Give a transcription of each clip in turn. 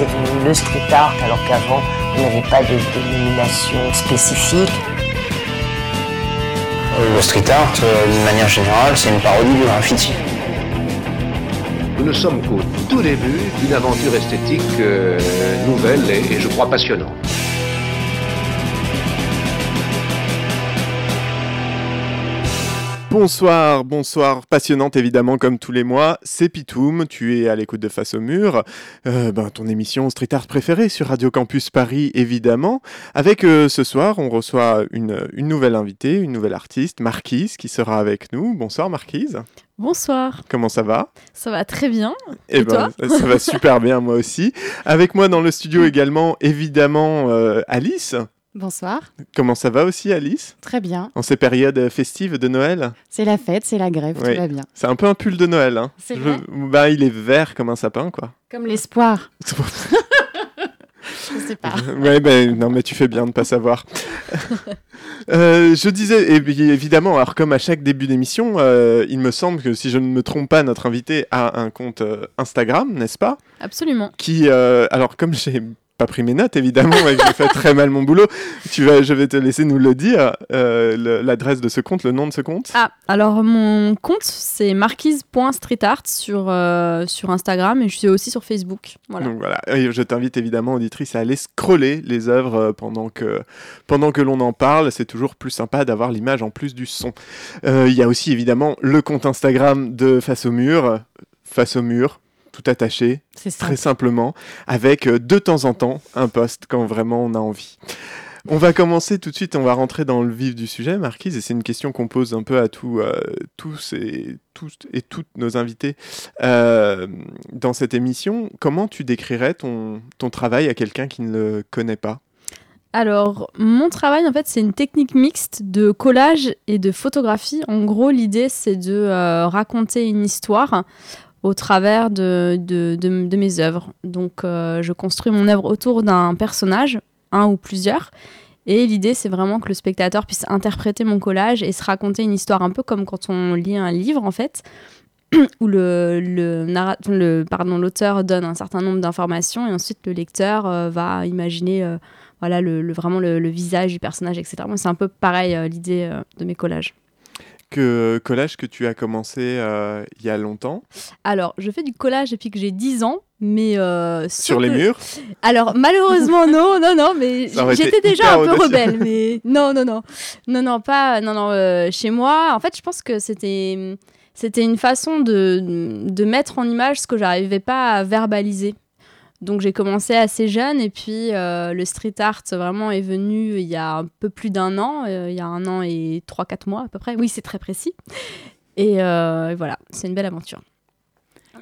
c'est devenu le street art alors qu'avant il n'y avait pas de dénomination spécifique. Le street art, euh, d'une manière générale, c'est une parodie du graffiti. Nous ne sommes qu'au tout début d'une aventure esthétique euh, nouvelle et, et je crois passionnante. Bonsoir, bonsoir, passionnante évidemment comme tous les mois, c'est Pitoum, tu es à l'écoute de Face au mur, euh, ben, ton émission street art préférée sur Radio Campus Paris évidemment, avec euh, ce soir on reçoit une, une nouvelle invitée, une nouvelle artiste, Marquise, qui sera avec nous. Bonsoir Marquise. Bonsoir. Comment ça va? Ça va très bien. Eh Et, ben, toi ça va super bien moi aussi. Avec moi dans le studio également évidemment euh, Alice. Bonsoir, Comment ça va aussi Alice? Très bien. En ces périodes festives de Noël? C'est la fête, c'est la grève, Oui. tout va bien. C'est un peu un pull de Noël. Hein. C'est Je- vrai? bah, il est vert comme un sapin, quoi. Comme l'espoir, je sais pas. ouais, ben non, mais tu fais bien de pas savoir. Euh, je disais, bien, évidemment, alors comme à chaque début d'émission, euh, il me semble que si je ne me trompe pas, notre invité a un compte euh, Instagram, n'est-ce pas? Absolument. Qui, euh, alors comme j'ai pas pris mes notes, évidemment, et que j'ai fait très mal mon boulot, tu vas, je vais te laisser nous le dire, euh, l'adresse de ce compte, le nom de ce compte. Ah, alors mon compte, c'est marquise.streetart sur, euh, sur Instagram et je suis aussi sur Facebook. Voilà. Donc voilà, Et je t'invite évidemment, auditrice, à aller scroller les œuvres euh, pendant que, pendant que l'on en parle. C'est toujours plus sympa d'avoir l'image en plus du son. Euh, Il y a aussi évidemment le compte Instagram de Face au mur, euh, Face au mur, tout attaché, très simplement, avec euh, de temps en temps un post quand vraiment on a envie. On va commencer tout de suite, on va rentrer dans le vif du sujet, Marquise, et c'est une question qu'on pose un peu à tous, euh, tous, et, tous et toutes nos invités euh, dans cette émission. Comment tu décrirais ton, ton travail à quelqu'un qui ne le connaît pas? Alors, mon travail, en fait, c'est une technique mixte de collage et de photographie. En gros, l'idée, c'est de euh, raconter une histoire au travers de, de, de- mes œuvres. Donc, euh, je construis mon œuvre autour d'un personnage, un ou plusieurs. Et l'idée, c'est vraiment que le spectateur puisse interpréter mon collage et se raconter une histoire un peu comme quand on lit un livre, en fait, où le, le, le- pardon, l'auteur donne un certain nombre d'informations et ensuite le lecteur euh, va imaginer euh, voilà, le, le- vraiment le, visage du personnage, etc. C'est un peu pareil l'idée de mes collages. Que collage que tu as commencé euh, il y a longtemps Alors, je fais du collage depuis que j'ai 10 ans, mais... euh, sur les murs? Alors, malheureusement, non, non, non, mais j'étais déjà un peu audacieux. rebelle, mais non, non, non. Non, non, pas... Non, non, euh, chez moi, en fait, je pense que c'était... C'était une façon de, de mettre en image ce que j'arrivais pas à verbaliser. Donc j'ai commencé assez jeune et puis euh, le street art vraiment est venu il y a un peu plus d'un an, euh, il y a un an et 3-4 mois à peu près. Oui, c'est très précis. Et euh, voilà, c'est une belle aventure.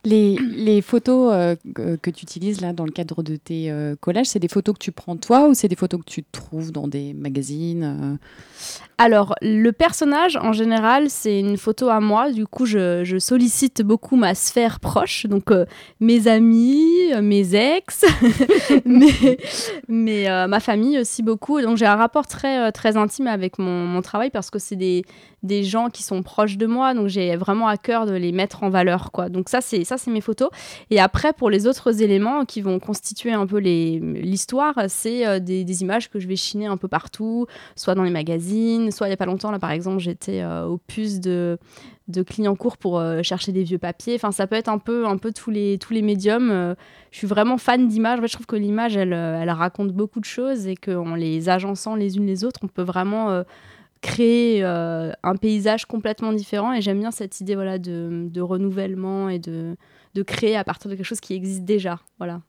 Les, photos euh, que, tu utilises là dans le cadre de tes euh, collages, c'est des photos que tu prends toi ou c'est des photos que tu trouves dans des magazines euh Alors, le personnage, en général, c'est une photo à moi. Du coup, je, sollicite beaucoup ma sphère proche. Donc, euh, mes amis, mes ex, mais, ma famille aussi beaucoup. Donc, j'ai un rapport très, très intime avec mon, mon travail parce que c'est des, des gens qui sont proches de moi. Donc, j'ai vraiment à cœur de les mettre en valeur. Quoi. Donc, ça, c'est ça, c'est mes photos. Et après, pour les autres éléments qui vont constituer un peu l'histoire, c'est euh, des, images que je vais chiner un peu partout soit dans les magazines, soit il n'y a pas longtemps, là par exemple, j'étais euh, au puce de, de Clignancourt pour euh, chercher des vieux papiers. Enfin, ça peut être un peu, un peu tous, les, tous les médiums. Je suis vraiment fan d'images. En fait, je trouve que l'image, elle, elle raconte beaucoup de choses et qu'en les agençant les unes les autres, on peut vraiment créer euh, un paysage complètement différent. Et j'aime bien cette idée voilà, de, de renouvellement et de, de créer à partir de quelque chose qui existe déjà. Voilà.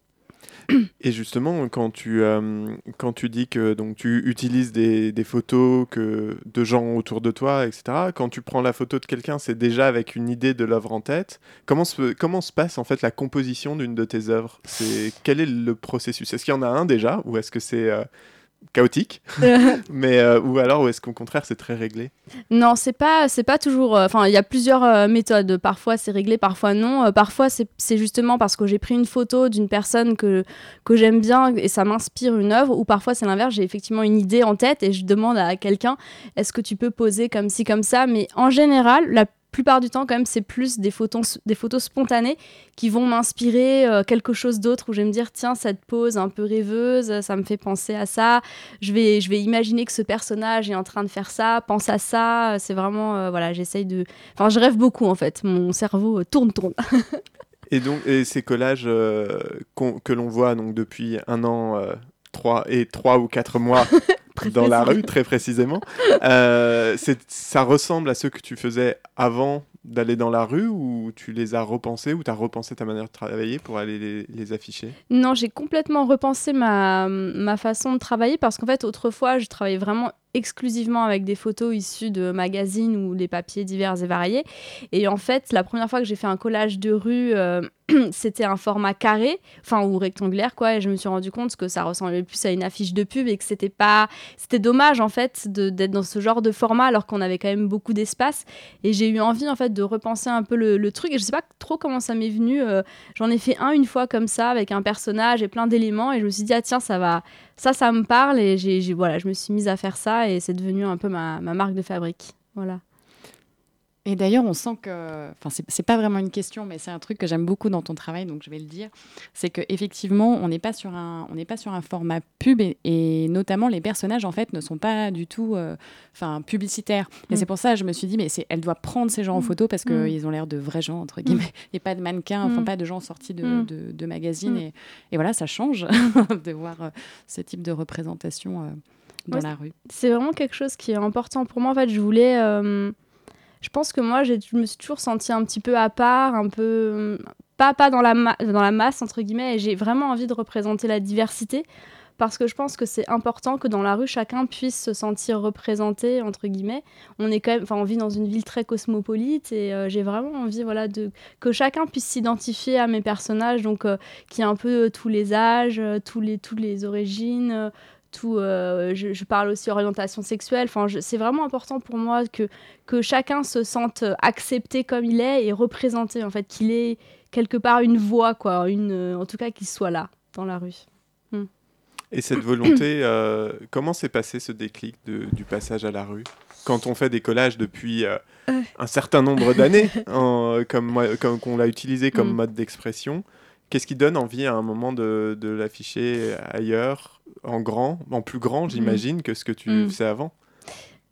Et justement, quand tu, euh, quand tu dis que donc, tu utilises des, des photos que, de gens autour de toi, etc., quand tu prends la photo de quelqu'un, c'est déjà avec une idée de l'œuvre en tête. Comment se, comment se passe en fait la composition d'une de tes œuvres? C'est, Quel est le processus? Est-ce qu'il y en a un déjà? Ou est-ce que c'est euh, chaotique Mais, euh, Ou alors est-ce qu'au contraire c'est très réglé? Non, c'est pas, c'est pas toujours. euh, Enfin, il y a plusieurs euh, méthodes. Parfois, c'est réglé, parfois non. Parfois, c'est c'est justement parce que j'ai pris une photo d'une personne que, que j'aime bien et ça m'inspire une œuvre. Ou parfois, c'est l'inverse. J'ai effectivement une idée en tête et je demande à quelqu'un est-ce que tu peux poser comme ci, comme ça? Mais en général, la plupart du temps, quand même, c'est plus des photos, des photos spontanées qui vont m'inspirer euh, quelque chose d'autre où je vais me dire, tiens, cette pose un peu rêveuse, ça me fait penser à ça. Je vais, je vais imaginer que ce personnage est en train de faire ça, pense à ça. C'est vraiment, euh, voilà, j'essaye de. Enfin, je rêve beaucoup en fait. Mon cerveau euh, tourne, tourne. et donc, et ces collages que l'on voit donc depuis un an. trois et trois ou quatre mois dans la rue, très précisément. Euh, ça ressemble à ceux que tu faisais avant d'aller dans la rue ou tu les as repensés ou tu as repensé ta manière de travailler pour aller les, afficher? Non, j'ai complètement repensé ma, ma façon de travailler parce qu'en fait, autrefois, je travaillais vraiment exclusivement avec des photos issues de magazines ou des papiers divers et variés. Et en fait, la première fois que j'ai fait un collage de rue, euh, c'était un format carré, enfin ou rectangulaire quoi. Et je me suis rendu compte que ça ressemblait plus à une affiche de pub et que c'était pas, c'était dommage en fait d'être dans ce genre de format alors qu'on avait quand même beaucoup d'espace. Et j'ai eu envie en fait de repenser un peu le, truc. Et je sais pas trop comment ça m'est venu. Euh, j'en ai fait un une fois comme ça avec un personnage et plein d'éléments. Et je me suis dit ah tiens ça va ça, ça me parle et j'ai, voilà, je me suis mise à faire ça et c'est devenu un peu ma, ma marque de fabrique. Voilà. Et d'ailleurs, on sent que, enfin, c'est pas vraiment une question, mais c'est un truc que j'aime beaucoup dans ton travail, donc je vais le dire, c'est que effectivement, on n'est pas sur un, on n'est pas sur un format pub et, notamment les personnages en fait ne sont pas du tout, euh, publicitaires. Et mm. c'est pour ça, je me suis dit, mais elle doit prendre ces gens en mm. photo parce qu'ils mm. ont l'air de vrais gens entre guillemets, et pas de mannequins, enfin pas de gens sortis de, de, magazines. Et, et, voilà, ça change de voir euh, ce type de représentation euh, dans la rue. C'est vraiment quelque chose qui est important pour moi. En fait, je voulais je pense que moi, je me suis toujours sentie un petit peu à part, un peu. pas, pas dans, la dans la masse, entre guillemets, et j'ai vraiment envie de représenter la diversité parce que je pense que c'est important que dans la rue, chacun puisse se sentir représenté, entre guillemets. On est quand même, enfin, on vit dans une ville très cosmopolite et euh, j'ai vraiment envie, voilà, de, que chacun puisse s'identifier à mes personnages, donc euh, qui a un peu euh, tous les âges, tous les, toutes les origines, tout, euh, je, parle aussi orientation sexuelle. Enfin, c'est vraiment important pour moi que, que chacun se sente accepté comme il est et représenté, en fait, qu'il ait quelque part une voix, quoi, une, euh, en tout cas qu'il soit là, dans la rue. Hmm. Et cette volonté, euh, comment s'est passé ce déclic du passage à la rue Quand on fait des collages depuis un certain nombre d'années, comme, comme on l'a utilisé comme hmm. mode d'expression, Qu'est-ce qui donne envie à un moment de, de l'afficher ailleurs, en grand, en plus grand, mm. j'imagine, que ce que tu mm. faisais avant?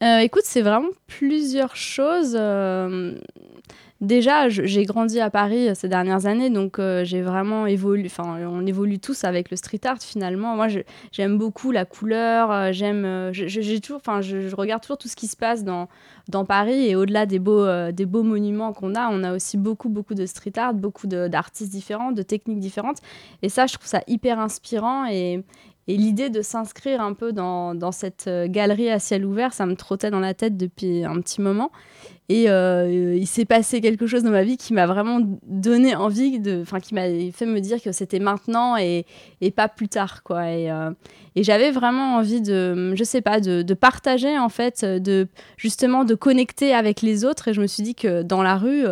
Euh, Écoute, c'est vraiment plusieurs choses. Euh, déjà, j'ai grandi à Paris euh, ces dernières années, donc euh, j'ai vraiment évolué. Enfin, on évolue tous avec le street art finalement. Moi, j'aime beaucoup la couleur. Euh, j'aime, j'ai toujours, enfin, je, regarde toujours tout ce qui se passe dans dans Paris et au-delà des beaux des beaux monuments qu'on a, on a aussi beaucoup beaucoup de street art, beaucoup d'artistes différents, de techniques différentes. Et ça, je trouve ça hyper inspirant et et l'idée de s'inscrire un peu dans, dans, cette galerie à ciel ouvert, ça me trottait dans la tête depuis un petit moment. Et euh, il s'est passé quelque chose dans ma vie qui m'a vraiment donné envie, enfin qui m'a fait me dire que c'était maintenant et, et, pas plus tard, quoi. Et, euh, j'avais vraiment envie de, je sais pas, de, partager en fait, de justement de connecter avec les autres. Et je me suis dit que dans la rue,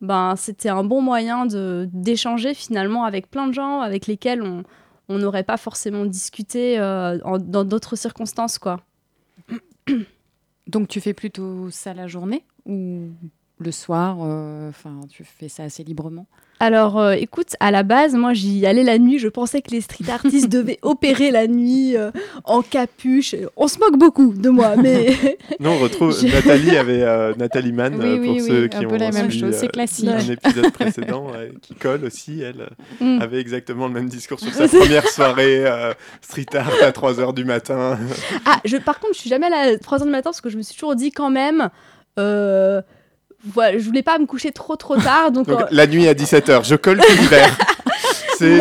ben c'était un bon moyen de d'échanger finalement avec plein de gens avec lesquels on on n'aurait pas forcément discuté euh, dans d'autres circonstances, quoi. Donc tu fais plutôt ça la journée? Ou le soir euh, Enfin, tu fais ça assez librement alors, euh, écoute, à la base, moi, j'y allais la nuit. Je pensais que les street artistes devaient opérer la nuit euh, en capuche. On se moque beaucoup de moi, mais. non, on retrouve Nathalie avait Nathalie Mann pour ceux qui ont la même chose. C'est classique. Un épisode précédent qui colle aussi. Elle mm. avait exactement le même discours sur sa première soirée street art à 3 h du matin. ah, je, par contre, je suis jamais là à 3 h du matin parce que je me suis toujours dit quand même. Euh, voilà, je voulais pas me coucher trop trop tard. Donc, euh, la nuit à 17h, je colle tout l'hiver. C'est.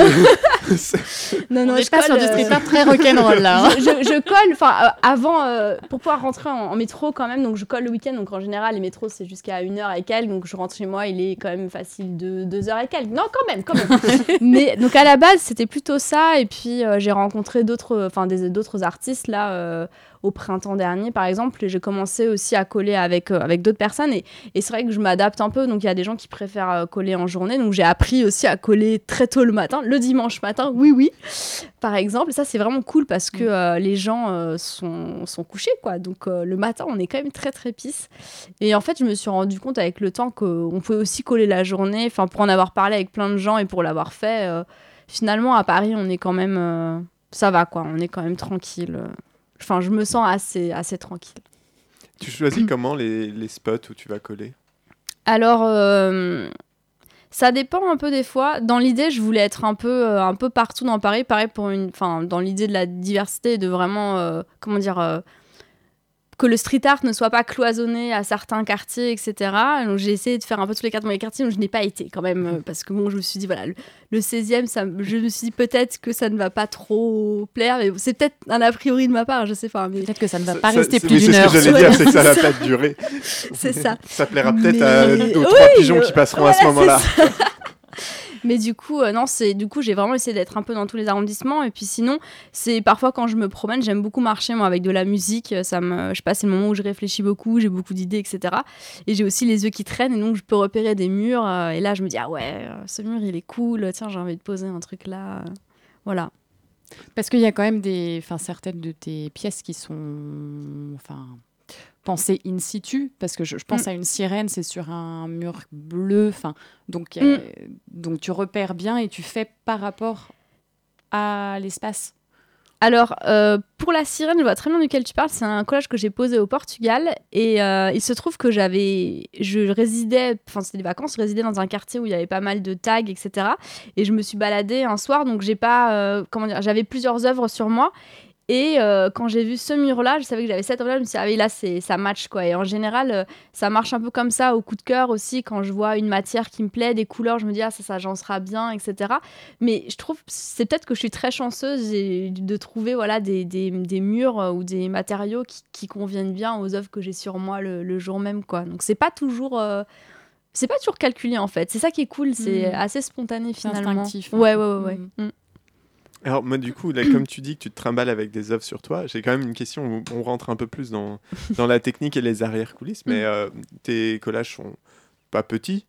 non, non, je passe sur du street art très rock'n'roll là. Hein. je, colle, enfin, euh, avant, pour pouvoir rentrer en, métro quand même, donc je colle le week-end. Donc en général, les métros c'est jusqu'à 1h et quelques. Donc je rentre chez moi, il est quand même facile de 2h et quelques. Non, quand même, quand même. Mais donc à la base, c'était plutôt ça. Et puis j'ai rencontré d'autres, enfin, d'autres artistes là au printemps dernier, par exemple, et j'ai commencé aussi à coller avec, euh, avec d'autres personnes. Et, et c'est vrai que je m'adapte un peu. Donc, il y a des gens qui préfèrent euh, coller en journée. Donc, j'ai appris aussi à coller très tôt le matin, le dimanche matin, oui, oui, par exemple. Ça, c'est vraiment cool parce que euh, les gens sont, sont couchés, quoi. Donc, le matin, on est quand même très, très pisse. Et en fait, je me suis rendu compte avec le temps qu'on pouvait aussi coller la journée. Enfin, pour en avoir parlé avec plein de gens et pour l'avoir fait, finalement, à Paris, on est quand même. ça va, quoi. On est quand même tranquille. Enfin, je me sens assez, assez tranquille. Tu choisis comment les, les spots où tu vas coller? Alors, euh, ça dépend un peu des fois. Dans l'idée, je voulais être un peu, euh, un peu partout dans Paris. Pareil pour une, enfin, dans l'idée de la diversité, et de vraiment, euh, comment dire, que le street art ne soit pas cloisonné à certains quartiers, etc. Donc j'ai essayé de faire un peu tous les quartiers, mais les quartiers où je n'ai pas été quand même, euh, parce que bon, je me suis dit voilà, le, le 16e, ça, me- je me suis dit peut-être que ça ne va pas trop plaire, mais c'est peut-être un a priori de ma part, je sais pas, mais Peut-être que ça ne va pas ça- rester c'est- plus d'une C'est heure. ce que j'allais dire, c'est que ça va c'est pas durer. c'est ça. Ça plaira peut-être à Mais- deux ou oui, trois pigeons qui passeront à ce moment-là. Mais du coup, euh, non, c'est du coup, j'ai vraiment essayé d'être un peu dans tous les arrondissements. Et puis sinon, c'est parfois quand je me promène, j'aime beaucoup marcher moi avec de la musique. Ça me, je sais pas, c'est le moment où je réfléchis beaucoup, j'ai beaucoup d'idées, etc. Et j'ai aussi les yeux qui traînent, et donc je peux repérer des murs. euh, et là, je me dis ah ouais, euh, ce mur il est cool. Tiens, j'ai envie de poser un truc là. euh, Voilà. Parce qu'il y a quand même des, certaines de tes pièces qui sont, enfin pensées in situ. Parce que je, je pense Mm. à une sirène, c'est sur un mur bleu. Enfin, donc euh, donc tu repères bien et tu fais par rapport à l'espace. Alors, euh, pour la sirène, je vois très bien duquel tu parles. C'est un collage que j'ai posé au Portugal. Et euh, il se trouve que j'avais. Je résidais. Enfin, c'était des vacances. Je résidais dans un quartier où il y avait pas mal de tags, etc. Et je me suis baladée un soir. Donc, j'ai pas. euh, comment dire J'avais plusieurs œuvres sur moi. Et euh, quand j'ai vu ce mur-là, je savais que j'avais cette œuvre-là. Je me suis dit, ah oui, là, ça match, quoi. Et en général, euh, ça marche un peu comme ça au coup de cœur aussi. Quand je vois une matière qui me plaît, des couleurs, je me dis, ah, ça s'agencera bien, etc. Mais je trouve, c'est peut-être que je suis très chanceuse de trouver voilà, des, des, des murs euh, ou des matériaux qui, qui conviennent bien aux œuvres que j'ai sur moi le, le jour même, quoi. Donc, c'est pas toujours. c'est pas toujours calculé en fait, c'est ça qui est cool, c'est Mm. assez spontané finalement. instinctif, un Ouais, ouais, ouais. ouais. Mm. Mm. Alors moi du coup, là, comme tu dis que tu te trimbales avec des œuvres sur toi, j'ai quand même une question où on rentre un peu plus dans, dans la technique et les arrière-coulisses, mais euh, tes collages sont pas petits,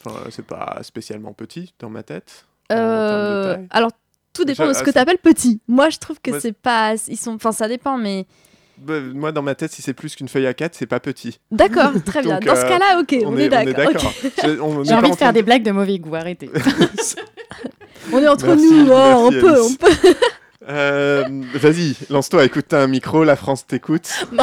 enfin c'est pas spécialement petit dans ma tête. en termes de Euh, taille? alors, tout dépend de ce ah, que tu appelles petit. Moi, je trouve que c'est pas. Ils sont. Enfin, ça dépend, mais. Bah, moi dans ma tête, si c'est plus qu'une feuille à 4 c'est pas petit. D'accord, très bien. Donc, Dans ce euh, cas-là, ok, on, est, d'accord. J'ai envie en de faire des blagues de mauvais goût. Arrêtez. On est entre Merci, nous, hein, on peut, on peut. Euh, Vas-y, lance-toi, écoute, t'as un micro, la France t'écoute.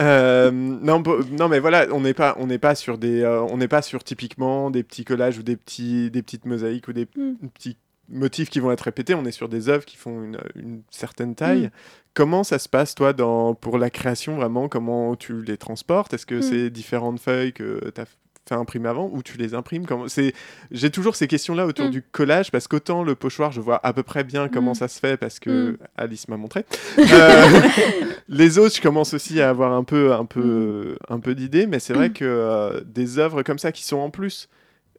Euh, non, non, mais voilà, on n'est pas, on n'est pas sur des, euh, on n'est pas sur typiquement des petits collages ou des petits, des petites mosaïques ou des Mm. petits motifs qui vont être répétés. On est sur des œuvres qui font une, une certaine taille. Mm. Comment ça se passe toi dans, pour la création vraiment Comment tu les transportes? Est-ce que Mm. c'est différentes feuilles que tu as fait imprimer avant ou tu les imprimes? Comment c'est J'ai toujours ces questions-là autour Mm. du collage parce qu'autant le pochoir, je vois à peu près bien comment Mm. ça se fait parce que Mm. Alice m'a montré. Euh, les autres, je commence aussi à avoir un peu, un peu, un peu d'idées, mais c'est vrai que euh, des œuvres comme ça qui sont en plus.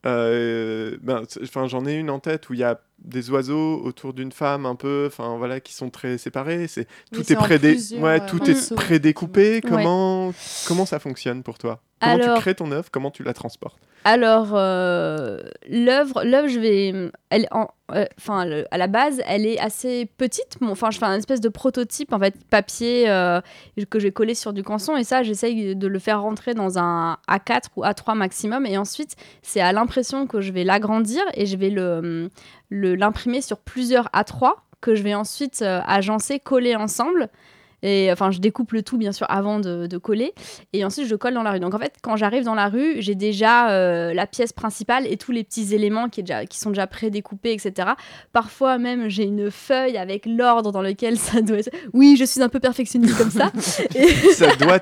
euh, ben, enfin, j'en ai une en tête où il y a des oiseaux autour d'une femme un peu, enfin voilà, qui sont très séparés. C'est tout c'est est prédé, ouais, euh, tout est prédécoupé. Ouais. Comment, comment ça fonctionne pour toi? Comment Alors- tu crées ton œuvre? Comment tu la transportes? Alors, euh, l'œuvre, l'œuvre, je vais, elle, en- euh, enfin, à la base, elle est assez petite. Enfin, je fais un espèce de prototype en fait papier euh, que je vais coller sur du canson et ça, j'essaye de le faire rentrer dans un A4 ou A3 maximum et ensuite, c'est à l'impression que je vais l'agrandir et je vais le- l'imprimer sur plusieurs A3 que je vais ensuite euh, agencer, coller ensemble. Et enfin, je découpe le tout, bien sûr, avant de, de coller. Et ensuite, je colle dans la rue. Donc, en fait, quand j'arrive dans la rue, j'ai déjà euh, la pièce principale et tous les petits éléments qui, est déjà, qui sont déjà prédécoupés, etc. Parfois, même, j'ai une feuille avec l'ordre dans lequel ça doit être. Oui, je suis un peu perfectionniste comme ça. Et- Ça doit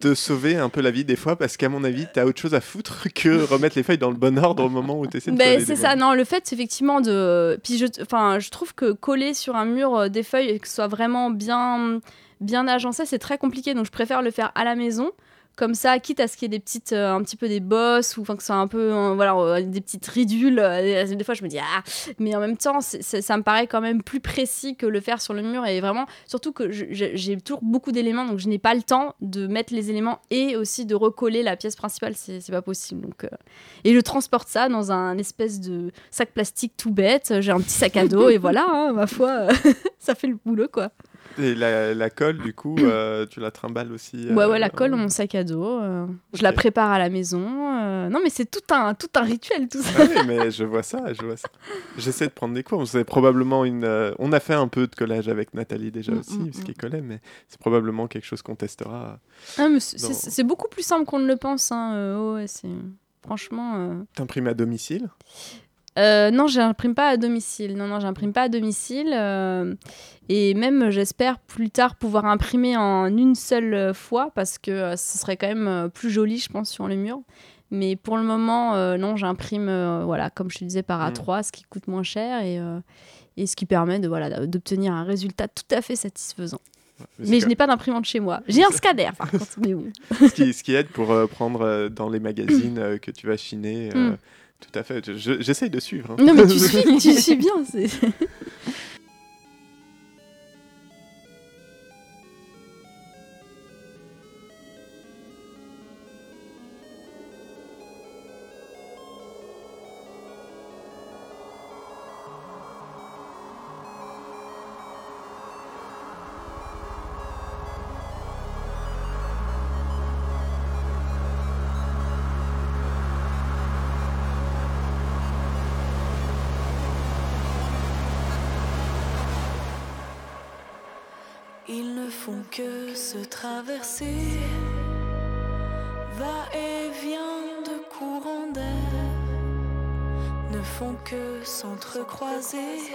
te sauver un peu la vie des fois parce qu'à mon avis, t'as autre chose à foutre que remettre les feuilles dans le bon ordre au moment où tu essaies de Ben, c'est ça, non, le fait effectivement de. Puis je, enfin, je trouve que coller sur un mur euh, des feuilles et que ce soit vraiment bien, bien agencé, c'est très compliqué. Donc je préfère le faire à la maison. comme ça, quitte à ce qu'il y ait des petites, euh, un petit peu des bosses ou enfin que ce soit un peu, euh, voilà, euh, des petites ridules. des fois, je me dis ah, mais en même temps, ça me paraît quand même plus précis que le faire sur le mur et vraiment, surtout que j'ai toujours beaucoup d'éléments, donc je n'ai pas le temps de mettre les éléments et aussi de recoller la pièce principale, c'est pas possible. Donc, et je transporte ça dans un espèce de sac plastique tout bête. J'ai un petit sac à dos et voilà, hein, ma foi, ça fait le boulot quoi. Et la, la colle, du coup, euh, tu la trimbales aussi Ouais, euh, ouais, la colle dans mon sac à dos. euh, Je la prépare à la maison. euh, Non, mais c'est tout un, tout un rituel, tout ça. Ah oui, mais je vois ça, je vois ça. J'essaie de prendre des cours. C'est probablement une. euh, On a fait un peu de collage avec Nathalie déjà Mm, aussi, mm, ce mm. qui collait, mais c'est probablement quelque chose qu'on testera. Ah, c'est- beaucoup plus simple qu'on ne le pense. Hein. euh, oh, ouais, c'est... Franchement. euh, T'imprimes à domicile? Euh, non, j'imprime pas à domicile. Non, non, j'imprime pas à domicile. euh, et même, j'espère plus tard pouvoir imprimer en une seule fois parce que euh, ce serait quand même plus joli, je pense, sur le mur. Mais pour le moment, non, j'imprime, voilà, comme je te disais, par Mm. A3, ce qui coûte moins cher et, et ce qui permet de voilà d'obtenir un résultat tout à fait satisfaisant. Mais je n'ai pas d'imprimante chez moi. J'ai un scanner, par contre. Mais bon. ce, qui, ce qui aide pour euh, prendre euh, dans les magazines euh, que tu vas chiner. Mm. Tout à fait. Je- J'essaye de suivre. hein. Non, mais tu suis, tu suis bien. Font que se traverser, va-et-vient de courants d'air, ne font que s'entrecroiser.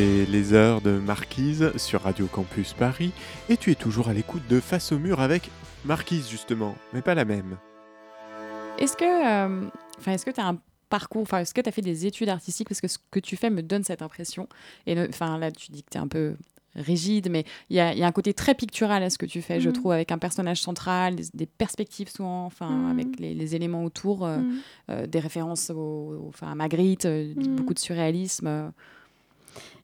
C'était les heures de Marquise sur Radio Campus Paris et tu es toujours à l'écoute de Face au mur avec Marquise justement, mais pas la même. Est-ce que euh, enfin est-ce que tu as un parcours, enfin est-ce que tu as fait des études artistiques? Parce que ce que tu fais me donne cette impression et enfin là tu dis que tu es un peu rigide mais il y a, il y a un côté très pictural à ce que tu fais je Mhm. trouve avec un personnage central des, des perspectives souvent enfin Mhm. avec les, les éléments autour euh, Mm. euh, des références au, à Magritte euh, beaucoup de surréalisme euh.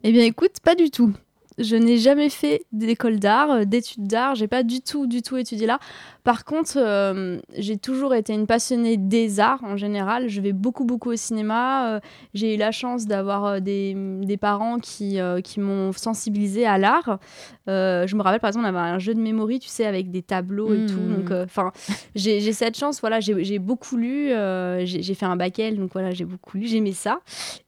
Eh bien, écoute, pas du tout. Je n'ai jamais fait d'école d'art, euh, d'études d'art. J'ai pas du tout, du tout étudié là. Par contre, euh, j'ai toujours été une passionnée des arts en général. Je vais beaucoup, beaucoup au cinéma. Euh, j'ai eu la chance d'avoir des, des parents qui, euh, qui m'ont sensibilisée à l'art. Je me rappelle, par exemple, on avait un jeu de mémoire, tu sais, avec des tableaux et tout. Donc, euh, enfin, j'ai j'ai cette chance. Voilà, j'ai beaucoup lu. j'ai j'ai fait un bac L, donc voilà, j'ai beaucoup lu. J'aimais ça.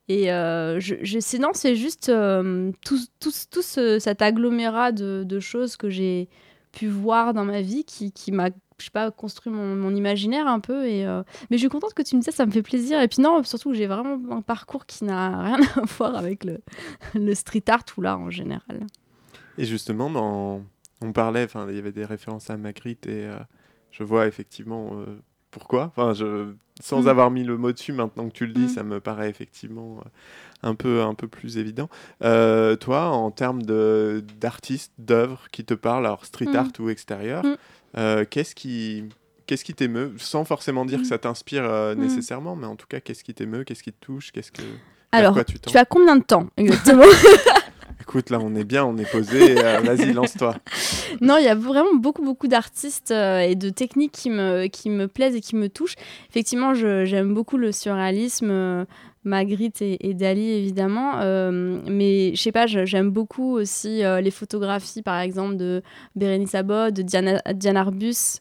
Et euh, je, non, c'est juste euh, tout, tout, tout ce- cet agglomérat de, choses que j'ai pu voir dans ma vie qui, qui m'a, je sais pas, construit mon, imaginaire un peu. Et, euh, Mais je suis contente que tu me dises ça, me fait plaisir. Et puis non, surtout, j'ai vraiment un parcours qui n'a rien à voir avec le, street art ou l'art en général. Et justement, on parlait, il y avait des références à Magritte et je vois effectivement pourquoi? Enfin, je... sans Mm. avoir mis le mot dessus, maintenant que tu le dis, Mm. ça me paraît effectivement euh, un peu, un peu plus évident. Euh, toi, en termes d'artistes, d'œuvres qui te parlent, alors street Mm. art ou extérieur, euh, qu'est-ce qui... Qu'est-ce qui t'émeut? Sans forcément dire que ça t'inspire euh, nécessairement, mais en tout cas, qu'est-ce qui t'émeut? Qu'est-ce qui te touche? Qu'est-ce que... Alors, quoi tu tu as combien de temps exactement? Écoute, là, on est bien, on est posé. euh, Vas-y, lance-toi. Non, il y a vraiment beaucoup, beaucoup d'artistes euh, et de techniques qui me, qui me plaisent et qui me touchent. Effectivement, j'aime beaucoup le surréalisme, euh, Magritte et, Dali, évidemment. mais je sais pas, j'aime beaucoup aussi les photographies, par exemple, de Bérénice Abod, de Diane Arbus.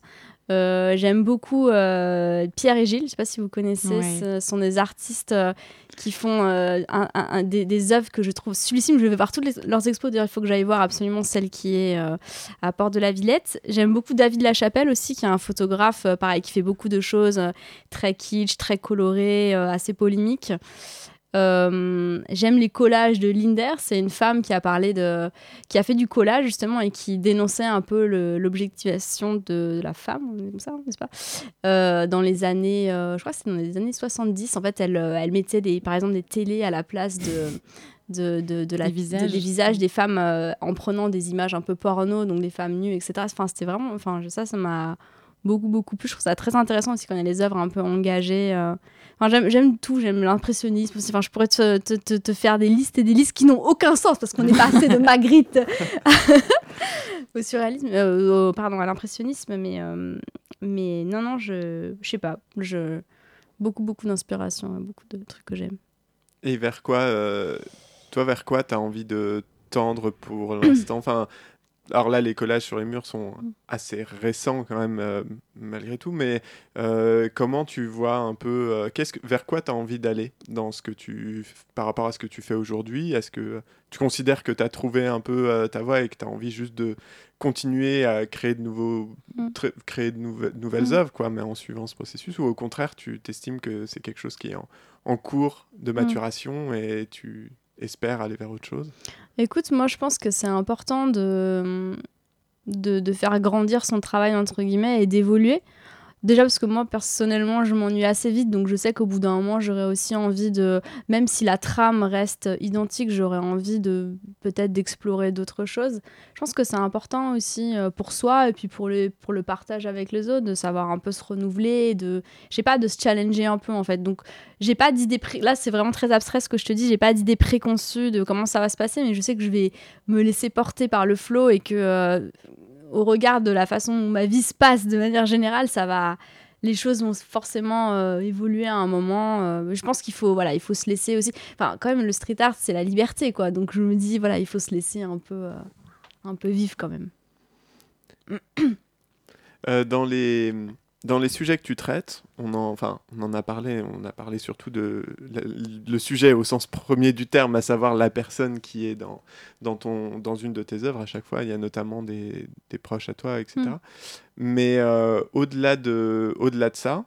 Euh, j'aime beaucoup euh, Pierre et Gilles, je sais pas si vous connaissez, Ouais. ce sont des artistes euh, qui font un- un- un- des, des œuvres que je trouve sublissimes. Je vais voir toutes les- leurs expos, d'ailleurs il faut que j'aille voir absolument celle qui est à Porte de la Villette. J'aime beaucoup David Lachapelle aussi, qui est un photographe, pareil, qui fait beaucoup de choses très kitsch, très colorées, assez polémiques. Euh, J'aime les collages de Linder. C'est une femme qui a parlé de, qui a fait du collage justement et qui dénonçait un peu l'objectivation de la femme, comme ça, n'est-ce pas? Euh, Dans les années, euh, je crois que c'est dans les années 70. En fait, elle, elle mettait des, par exemple des télés à la place de de, de, de la, Des visages. de- des visages des femmes en prenant des images un peu porno, donc des femmes nues, etc. Enfin, c'était vraiment, enfin, ça, ça m'a beaucoup, beaucoup plu. Je trouve ça très intéressant aussi quand il y a les œuvres un peu engagées. Enfin, j'aime, j'aime tout, j'aime l'impressionnisme aussi. Enfin, je pourrais te, te, te- te faire des listes et des listes qui n'ont aucun sens parce qu'on est passé de Magritte au surréalisme, euh, au- pardon, à l'impressionnisme, mais, euh, mais non, non, je, je sais pas, je, beaucoup, beaucoup d'inspiration, beaucoup de trucs que j'aime. Et vers quoi, euh, toi, vers quoi tu as envie de tendre pour l'instant? Enfin, alors là, les collages sur les murs sont Mm. assez récents quand même, euh, malgré tout, mais euh, comment tu vois un peu, euh, qu'est-ce que, vers quoi tu as envie d'aller dans ce que tu, par rapport à ce que tu fais aujourd'hui? Est-ce que tu considères que tu as trouvé un peu ta voie et que tu as envie juste de continuer à créer de, nouveaux, Mm. tr- créer de nouve- nouvelles Mm. œuvres, quoi, mais en suivant ce processus Ou au contraire, tu t'estimes que c'est quelque chose qui est en, en cours de maturation et tu espères aller vers autre chose Écoute, moi je pense que c'est important de, de faire grandir son travail, entre guillemets, et d'évoluer. Déjà parce que moi personnellement je m'ennuie assez vite, donc je sais qu'au bout d'un moment j'aurais aussi envie de, même si la trame reste identique, j'aurais envie de peut-être d'explorer d'autres choses. Je pense que c'est important aussi euh, pour soi et puis pour le, pour le partage avec les autres, de savoir un peu se renouveler, de, je sais pas, de se challenger un peu en fait. Donc j'ai pas d'idée là c'est vraiment très abstrait ce que je te dis j'ai pas d'idée préconçue de comment ça va se passer mais je sais que je vais me laisser porter par le flow et que euh, au regard de la façon dont ma vie se passe de manière générale ça va les choses vont forcément euh, évoluer à un moment euh, je pense qu'il faut voilà il faut se laisser aussi enfin quand même le street art c'est la liberté quoi. Donc je me dis voilà il faut se laisser un peu euh, un peu vivre quand même. Dans, les, dans les sujets que tu traites, on en, enfin, on en a parlé, on a parlé surtout de le, le sujet au sens premier du terme, à savoir la personne qui est dans, dans, ton, dans une de tes œuvres. À chaque fois, il y a notamment des, des proches à toi, etc. Mm. Mais euh, au-delà de, au de ça,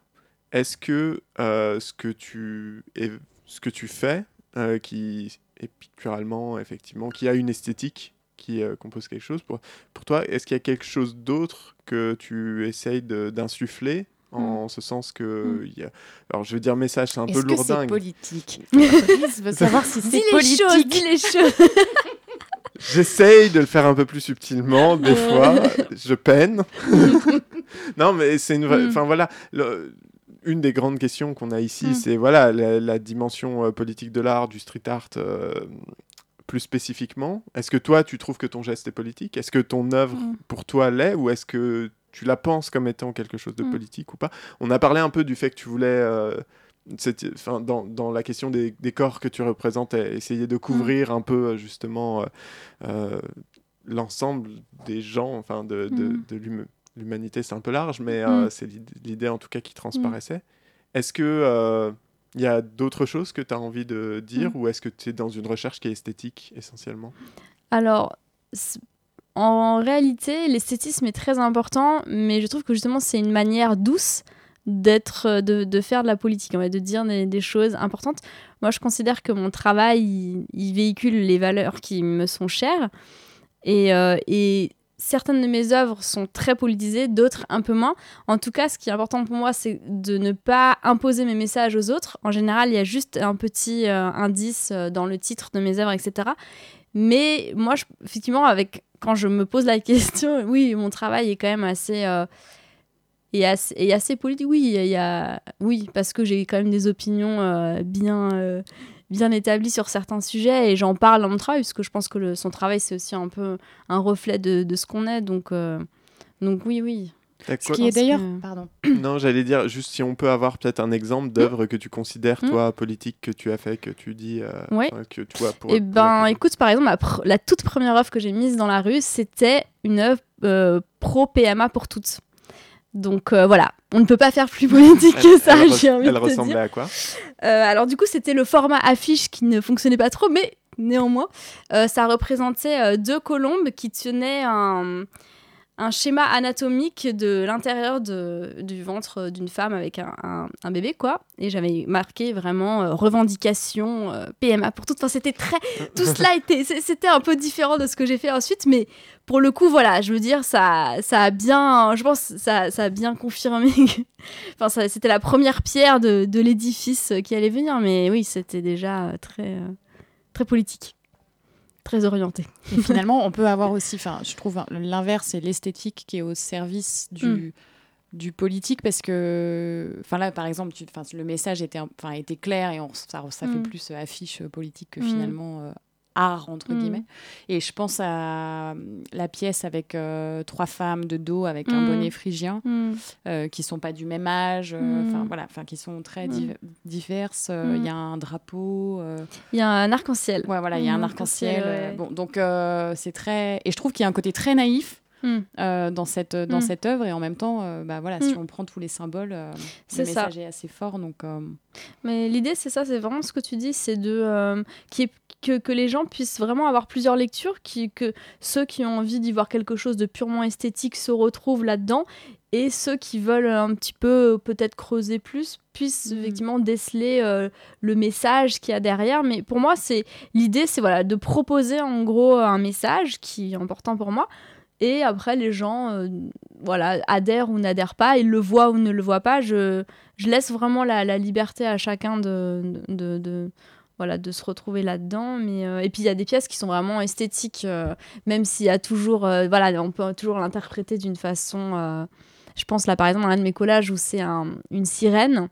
est-ce que, euh, ce, que tu, ce que tu fais, euh, qui est picturalement, effectivement, qui a une esthétique, qui euh, compose quelque chose, pour, pour toi, est-ce qu'il y a quelque chose d'autre que tu essayes d'insuffler en ce sens que il y a... alors je veux dire message c'est un peu Est-ce que c'est lourdingue. politique Brice veut savoir si c'est les choses politique. dis les choses. J'essaye de le faire un peu plus subtilement des fois. Je peine. Non mais c'est une vraie- Mm. enfin voilà le- une des grandes questions qu'on a ici Mm. c'est voilà la, la dimension euh, politique de l'art du street art euh, plus spécifiquement? Est-ce que toi tu trouves que ton geste est politique? Est-ce que ton œuvre Mm. pour toi l'est? Ou est-ce que tu la penses comme étant quelque chose de Mm. politique ou pas? On a parlé un peu du fait que tu voulais, euh, enfin, dans, dans la question des, des corps que tu représentes, essayer de couvrir un peu euh, justement euh, euh, l'ensemble des gens, enfin de, de, Mm. de l'hum- l'humanité, c'est un peu large, mais euh, Mm. c'est l'id- l'idée en tout cas qui transparaissait. Est-ce que il y a d'autres choses que tu as envie de dire Mm. ou est-ce que tu es dans une recherche qui est esthétique essentiellement? Alors, en réalité, l'esthétisme est très important, mais je trouve que justement, c'est une manière douce d'être, euh, de, de faire de la politique, en fait, de dire des, des choses importantes. Moi, je considère que mon travail, il, il véhicule les valeurs qui me sont chères, et, euh, et certaines de mes œuvres sont très politisées, d'autres un peu moins. En tout cas, ce qui est important pour moi, c'est de ne pas imposer mes messages aux autres. En général, il y a juste un petit euh, indice euh, dans le titre de mes œuvres, etc. Mais moi, effectivement, avec, quand je me pose la question, oui, mon travail est quand même assez, euh, est assez, est assez politique. Oui, il y a, oui, parce que j'ai quand même des opinions bien, bien établies sur certains sujets et j'en parle dans mon travail, parce que je pense que le- son travail, c'est aussi un peu un reflet de, de ce qu'on est. Donc, euh, donc oui, oui. Ce qui est d'ailleurs, que- pardon, Non, j'allais dire juste si on peut avoir peut-être un exemple d'œuvre que tu considères, Mm. toi, politique, que tu as fait, que tu dis, euh, Ouais. que tu vois pour. Eh pour ben, écoute, par exemple, la, pr- la toute première œuvre que j'ai mise dans la rue, c'était une œuvre euh, pro PMA pour toutes. Donc euh, voilà, on ne peut pas faire plus politique que ça, elle, j'ai envie elle de te ressemblait dire. à quoi Euh, alors du coup, c'était le format affiche qui ne fonctionnait pas trop, mais néanmoins, euh, ça représentait euh, deux colombes qui tenaient un, un schéma anatomique de l'intérieur du ventre d'une femme avec un, un- bébé, quoi. Et j'avais marqué vraiment euh, revendication, euh, PMA pour toutes. Enfin, c'était très... Tout cela était... C'était un peu différent de ce que j'ai fait ensuite, mais pour le coup, voilà, je veux dire, ça, ça a bien... Je pense ça, ça a bien confirmé... enfin, c'était la première pierre de, de l'édifice qui allait venir, mais oui, c'était déjà euh, très, très politique. Très orienté. Et finalement, on peut avoir aussi, enfin, je trouve hein, l'inverse, c'est l'esthétique qui est au service du, Mm. du politique parce que, enfin là, par exemple, tu, le message était, enfin, était clair et on, ça, ça fait Mm. plus affiche politique que Mm. finalement euh, art entre Mm. guillemets. Et je pense à euh, la pièce avec euh, trois femmes de dos avec un Mm. bonnet phrygien Mm. euh, qui sont pas du même âge, euh, Mm. enfin voilà, enfin qui sont très div- diverses. Il y a un drapeau. Il y a un arc-en-ciel. Ouais, voilà, il y a un arc-en-ciel. ouais. Bon, donc c'est très. Et je trouve qu'il y a un côté très naïf. Mm. euh, dans cette dans Mm. cette œuvre et en même temps euh, bah voilà si Mm. on prend tous les symboles euh, le ça. message est assez fort donc euh, Mais l'idée, c'est ça, c'est vraiment ce que tu dis, c'est de euh, qui que, que les gens puissent vraiment avoir plusieurs lectures, qui, que ceux qui ont envie d'y voir quelque chose de purement esthétique se retrouvent là-dedans, et ceux qui veulent un petit peu peut-être creuser plus puissent effectivement déceler euh, le message qu'il y a derrière. Mais pour moi, c'est l'idée, c'est voilà de proposer en gros un message qui est important pour moi. Et après, les gens euh, voilà, adhèrent ou n'adhèrent pas, ils le voient ou ne le voient pas. Je, laisse vraiment la, la liberté à chacun de, de, de- voilà, de se retrouver là-dedans. Mais, euh, et puis, il y a des pièces qui sont vraiment esthétiques, euh, même s'il y a toujours. voilà, on peut toujours l'interpréter d'une façon. je pense là, par exemple, à un de mes collages où c'est un- une sirène.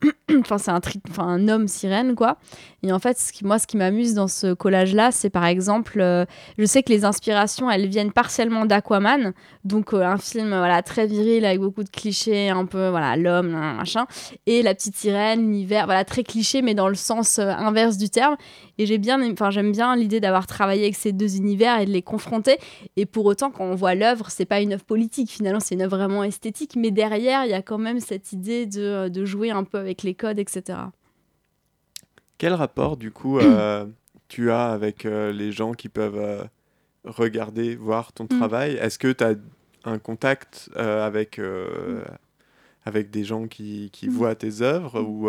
enfin, c'est un, un homme sirène, quoi. Et en fait, moi, ce qui m'amuse dans ce collage-là, c'est par exemple, euh, je sais que les inspirations, elles viennent partiellement d'Aquaman, donc euh, un film voilà très viril avec beaucoup de clichés, un peu voilà l'homme, machin, et la petite sirène, l'univers, voilà très cliché, mais dans le sens euh, inverse du terme. Et j'aime bien l'idée d'avoir travaillé avec ces deux univers et de les confronter. Et pour autant, quand on voit l'œuvre, c'est pas une œuvre politique, finalement, c'est une œuvre vraiment esthétique, mais derrière, il y a quand même cette idée de jouer un peu avec les codes, etc. Quel rapport, du coup, euh, tu as avec euh, les gens qui peuvent euh, regarder, voir ton Mm. travail? Est-ce que tu as un contact avec, avec des gens qui, qui Mm. voient tes œuvres ou,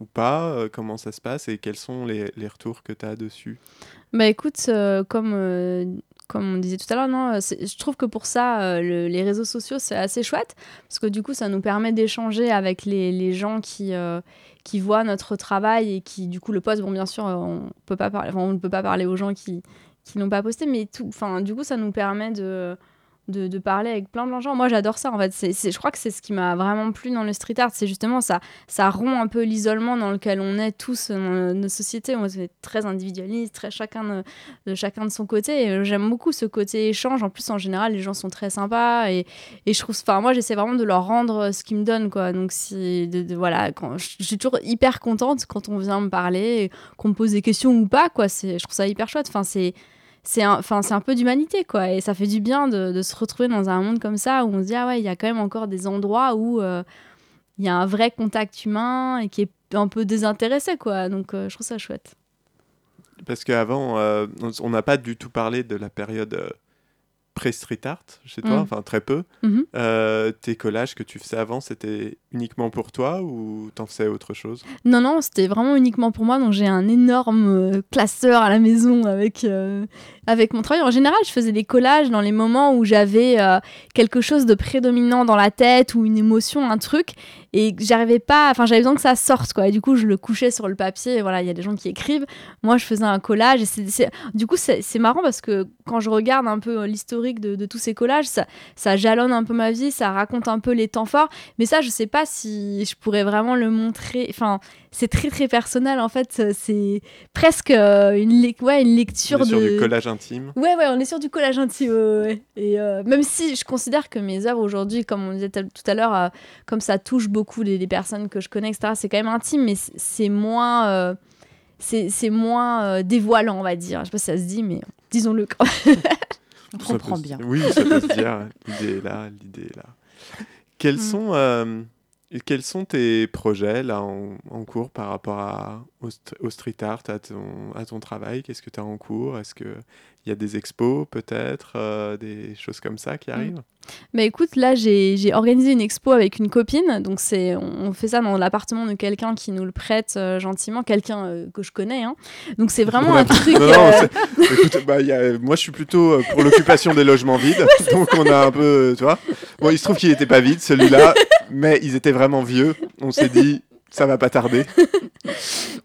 ou pas? Comment ça se passe et quels sont les, les retours que tu as dessus? Bah écoute, comme, comme on disait tout à l'heure, non, euh, je trouve que pour ça, euh, le- les réseaux sociaux, c'est assez chouette, parce que du coup, ça nous permet d'échanger avec les, les gens qui, euh, qui voient notre travail et qui, du coup, le postent. Bon, bien sûr, on, peut pas parler, ne peut pas parler aux gens qui, qui n'ont pas posté, mais tout, du coup, ça nous permet de... De, parler avec plein de gens. Moi, j'adore ça, en fait. C'est- je crois que c'est ce qui m'a vraiment plu dans le street art. C'est justement ça, ça rompt un peu l'isolement dans lequel on est tous dans nos sociétés. On est très individualiste, très chacun de, chacun de son côté. Euh, j'aime beaucoup ce côté échange. En plus, en général, les gens sont très sympas. Et, et je trouve, enfin, moi, j'essaie vraiment de leur rendre ce qu'ils me donnent, quoi. Donc, si, de, voilà, quand, je, suis toujours hyper contente quand on vient me parler, qu'on me pose des questions ou pas, quoi. Je trouve ça hyper chouette. Enfin, c'est. C'est un, un peu d'humanité, quoi. Et ça fait du bien de, de se retrouver dans un monde comme ça où on se dit, ah ouais, il y a quand même encore des endroits où euh, il y a un vrai contact humain et qui est un peu désintéressé, quoi. Donc, euh, je trouve ça chouette. Parce qu'avant, euh, on- n'a pas du tout parlé de la période pré-street art chez toi, Mm. enfin très peu. Mhm. Euh, tes collages que tu faisais avant, c'était uniquement pour toi ou t'en faisais autre chose? Non, non, c'était vraiment uniquement pour moi. Donc j'ai un énorme euh, classeur à la maison avec, euh, avec mon travail. En général, je faisais des collages dans les moments où j'avais quelque chose de prédominant dans la tête ou une émotion, un truc, et j'arrivais pas. Enfin, j'avais besoin que ça sorte, quoi. Et du coup, je le couchais sur le papier. Voilà, il y a des gens qui écrivent. Moi, je faisais un collage. Et du coup, c'est marrant parce que quand je regarde un peu euh, l'historique de, de tous ces collages, ça, ça jalonne un peu ma vie, ça raconte un peu les temps forts. Mais ça, je sais pas si je pourrais vraiment le montrer. Enfin, c'est très très personnel en fait. C'est presque euh, une, lec- ouais, une On lecture est sur de. du collage intime. Ouais, ouais, on est sur du collage intime. ouais, ouais, ouais. Et euh, même si je considère que mes œuvres aujourd'hui, comme on disait tout à l'heure, euh, comme ça touche beaucoup les, les personnes que je connais, etc., c'est quand même intime, mais c'est moins. euh, c'est c'est moins euh, dévoilant, on va dire. Je sais pas si ça se dit, mais disons-le quand même. on comprend bien. Oui, ça peut se dire. L'idée est là, l'idée est là. Quels, Mm. sont, quels sont tes projets là en, en cours par rapport à, au, st- au street art, à ton, à ton travail? Qu'est-ce que tu as en cours? Est-ce qu'il y a des expos peut-être, euh, des choses comme ça Mm. qui arrivent? Bah écoute, là j'ai organisé une expo avec une copine, donc c'est on on fait ça dans l'appartement de quelqu'un qui nous le prête euh, gentiment, quelqu'un euh, que je connais. hein. Donc c'est vraiment un truc. Non, non, c'est- écoute, bah, il y a- moi je suis plutôt pour l'occupation des logements vides, donc on a un peu, tu vois. Bon, il se trouve qu'il n'était pas vide celui-là, mais ils étaient vraiment vieux. On s'est dit, ça va pas tarder.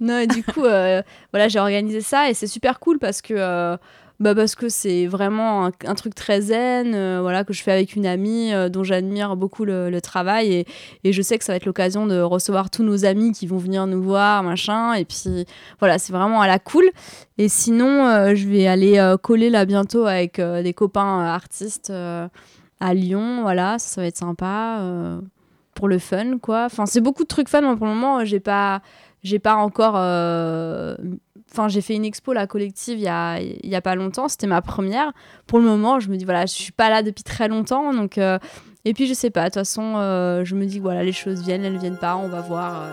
Non, et du coup, euh, voilà, j'ai organisé ça et c'est super cool parce que, euh, bah parce que c'est vraiment un, un truc très zen, euh, voilà, que je fais avec une amie euh, dont j'admire beaucoup le, le travail et, et je sais que ça va être l'occasion de recevoir tous nos amis qui vont venir nous voir, machin. Et puis voilà, c'est vraiment à la cool. Et sinon, euh, je vais aller coller là bientôt avec des copains artistes à Lyon, voilà, ça, va être sympa euh, pour le fun, quoi. Enfin, c'est beaucoup de trucs fun. Moi, pour le moment, j'ai pas, j'ai pas encore. euh, Enfin, j'ai fait une expo la collective il y a, y a pas longtemps. C'était ma première. Pour le moment, je me dis voilà, je suis pas là depuis très longtemps, donc. euh, et puis je sais pas. De toute façon, je me dis voilà, les choses viennent, elles viennent pas. On va voir.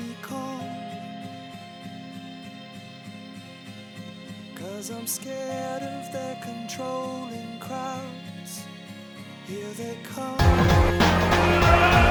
Keep me calm. Cause I'm scared of their controlling crowds. Here they come.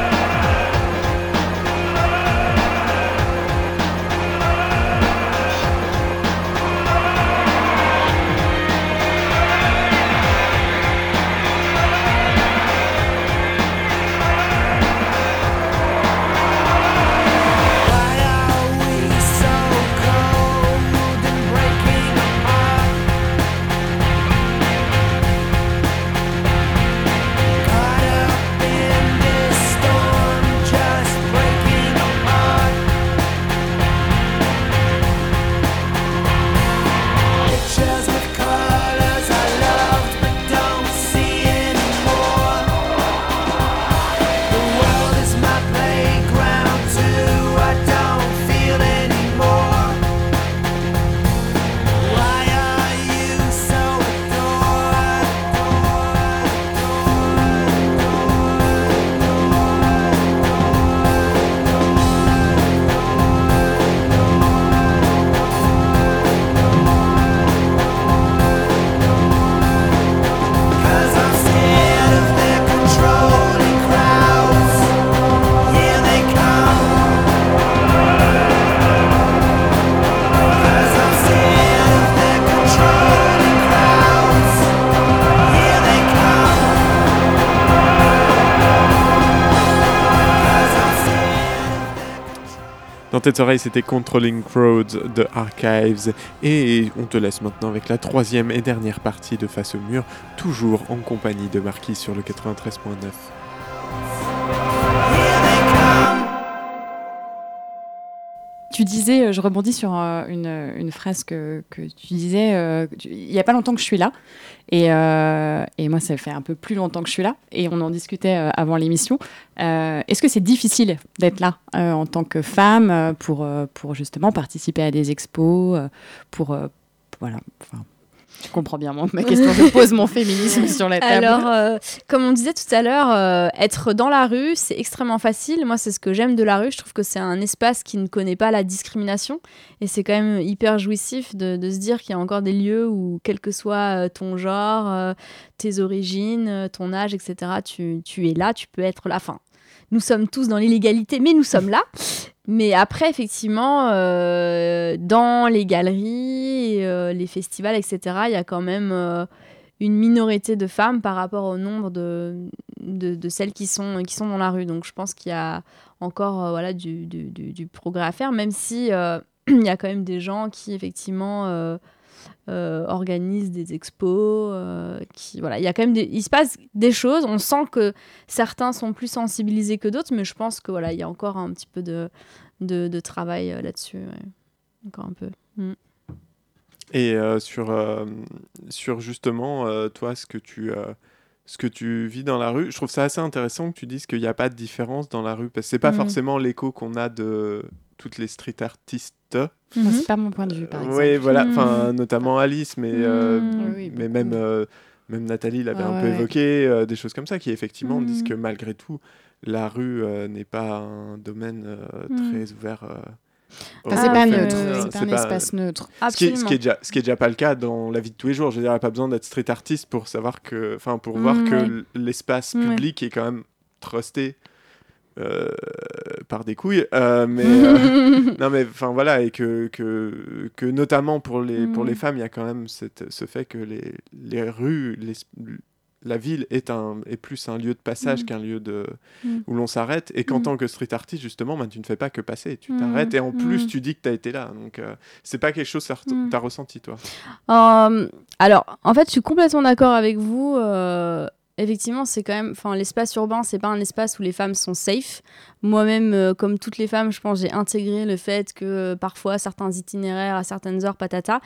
Tes oreilles, c'était Controlling Crowds de Archives. Et on te laisse maintenant avec la troisième et dernière partie de Face au mur, toujours en compagnie de Marquis sur le 93.9. Tu disais, euh, je rebondis sur euh, une, une phrase que, que tu disais, euh, il n'y a pas longtemps que je suis là, et, et moi ça fait un peu plus longtemps que je suis là, et on en discutait avant l'émission. Est-ce que c'est difficile d'être là en tant que femme pour, pour justement participer à des expos, pour... voilà, tu comprends bien moi, ma question, je pose mon féminisme sur la table. Alors, euh, comme on disait tout à l'heure, euh, être dans la rue, c'est extrêmement facile. Moi, c'est ce que j'aime de la rue. Je trouve que c'est un espace qui ne connaît pas la discrimination. Et c'est quand même hyper jouissif de, se dire qu'il y a encore des lieux où, quel que soit euh, ton genre, tes origines, ton âge, etc., tu, tu es là, tu peux être là. Enfin, nous sommes tous dans l'illégalité, mais nous sommes là. Mais après, effectivement, euh, dans les galeries, euh, les festivals, etc., il y a quand même euh, une minorité de femmes par rapport au nombre de, de, celles qui sont, qui sont dans la rue. Donc je pense qu'il y a encore voilà, du, du, du- du progrès à faire, même si il y a quand même des gens qui, effectivement, euh, organisent des expos. euh, qui, voilà, il, y a quand même des, il se passe des choses. On sent que certains sont plus sensibilisés que d'autres, mais je pense que voilà, il y a encore un petit peu de, de, de travail euh, là-dessus. ouais. Encore un peu. Mm. Et euh, sur, sur justement, toi, ce que, tu, ce que tu vis dans la rue, je trouve ça assez intéressant que tu dises qu'il n'y a pas de différence dans la rue, parce que c'est pas Mhm. forcément l'écho qu'on a de toutes les street artistes. Moi, c'est pas mon point de vue, par exemple. Oui, voilà, Mhm. enfin, notamment Alice, mais, euh, Mhm. Oui, oui, mais même, euh, même Nathalie l'avait Ah un peu ouais. évoqué, euh, des choses comme ça, qui effectivement Mhm. disent que malgré tout, la rue euh, n'est pas un domaine euh, Mhm. très ouvert. euh, Enfin, c'est pas neutre, euh, c'est c'est pas un pas- espace neutre. ce qui, est, ce, qui est déjà, ce qui est déjà pas le cas dans la vie de tous les jours. Je veux dire, il n'y a pas besoin d'être street artiste pour savoir que, enfin, pour voir Mm, que l'espace Ouais. public est quand même trusté euh, par des couilles. euh, mais euh, non, mais enfin voilà, et que, que, que notamment pour les, pour Mm. les femmes, il y a quand même cette, ce fait que les, les rues, les, la ville est, un, est plus un lieu de passage Mm. qu'un lieu de, Mm. où l'on s'arrête, et qu'en Mm. tant que street artist, justement, ben, tu ne fais pas que passer, tu Mm. t'arrêtes, et en plus, Mm. tu dis que tu as été là. Donc, euh, c'est pas quelque chose que tu Mm. as ressenti, toi? Euh, alors, en fait, je suis complètement d'accord avec vous. euh, effectivement, c'est quand même, enfin, l'espace urbain, c'est pas un espace où les femmes sont safe. Moi-même, euh, comme toutes les femmes, je pense, j'ai intégré le fait que euh, parfois certains itinéraires à certaines heures, patata.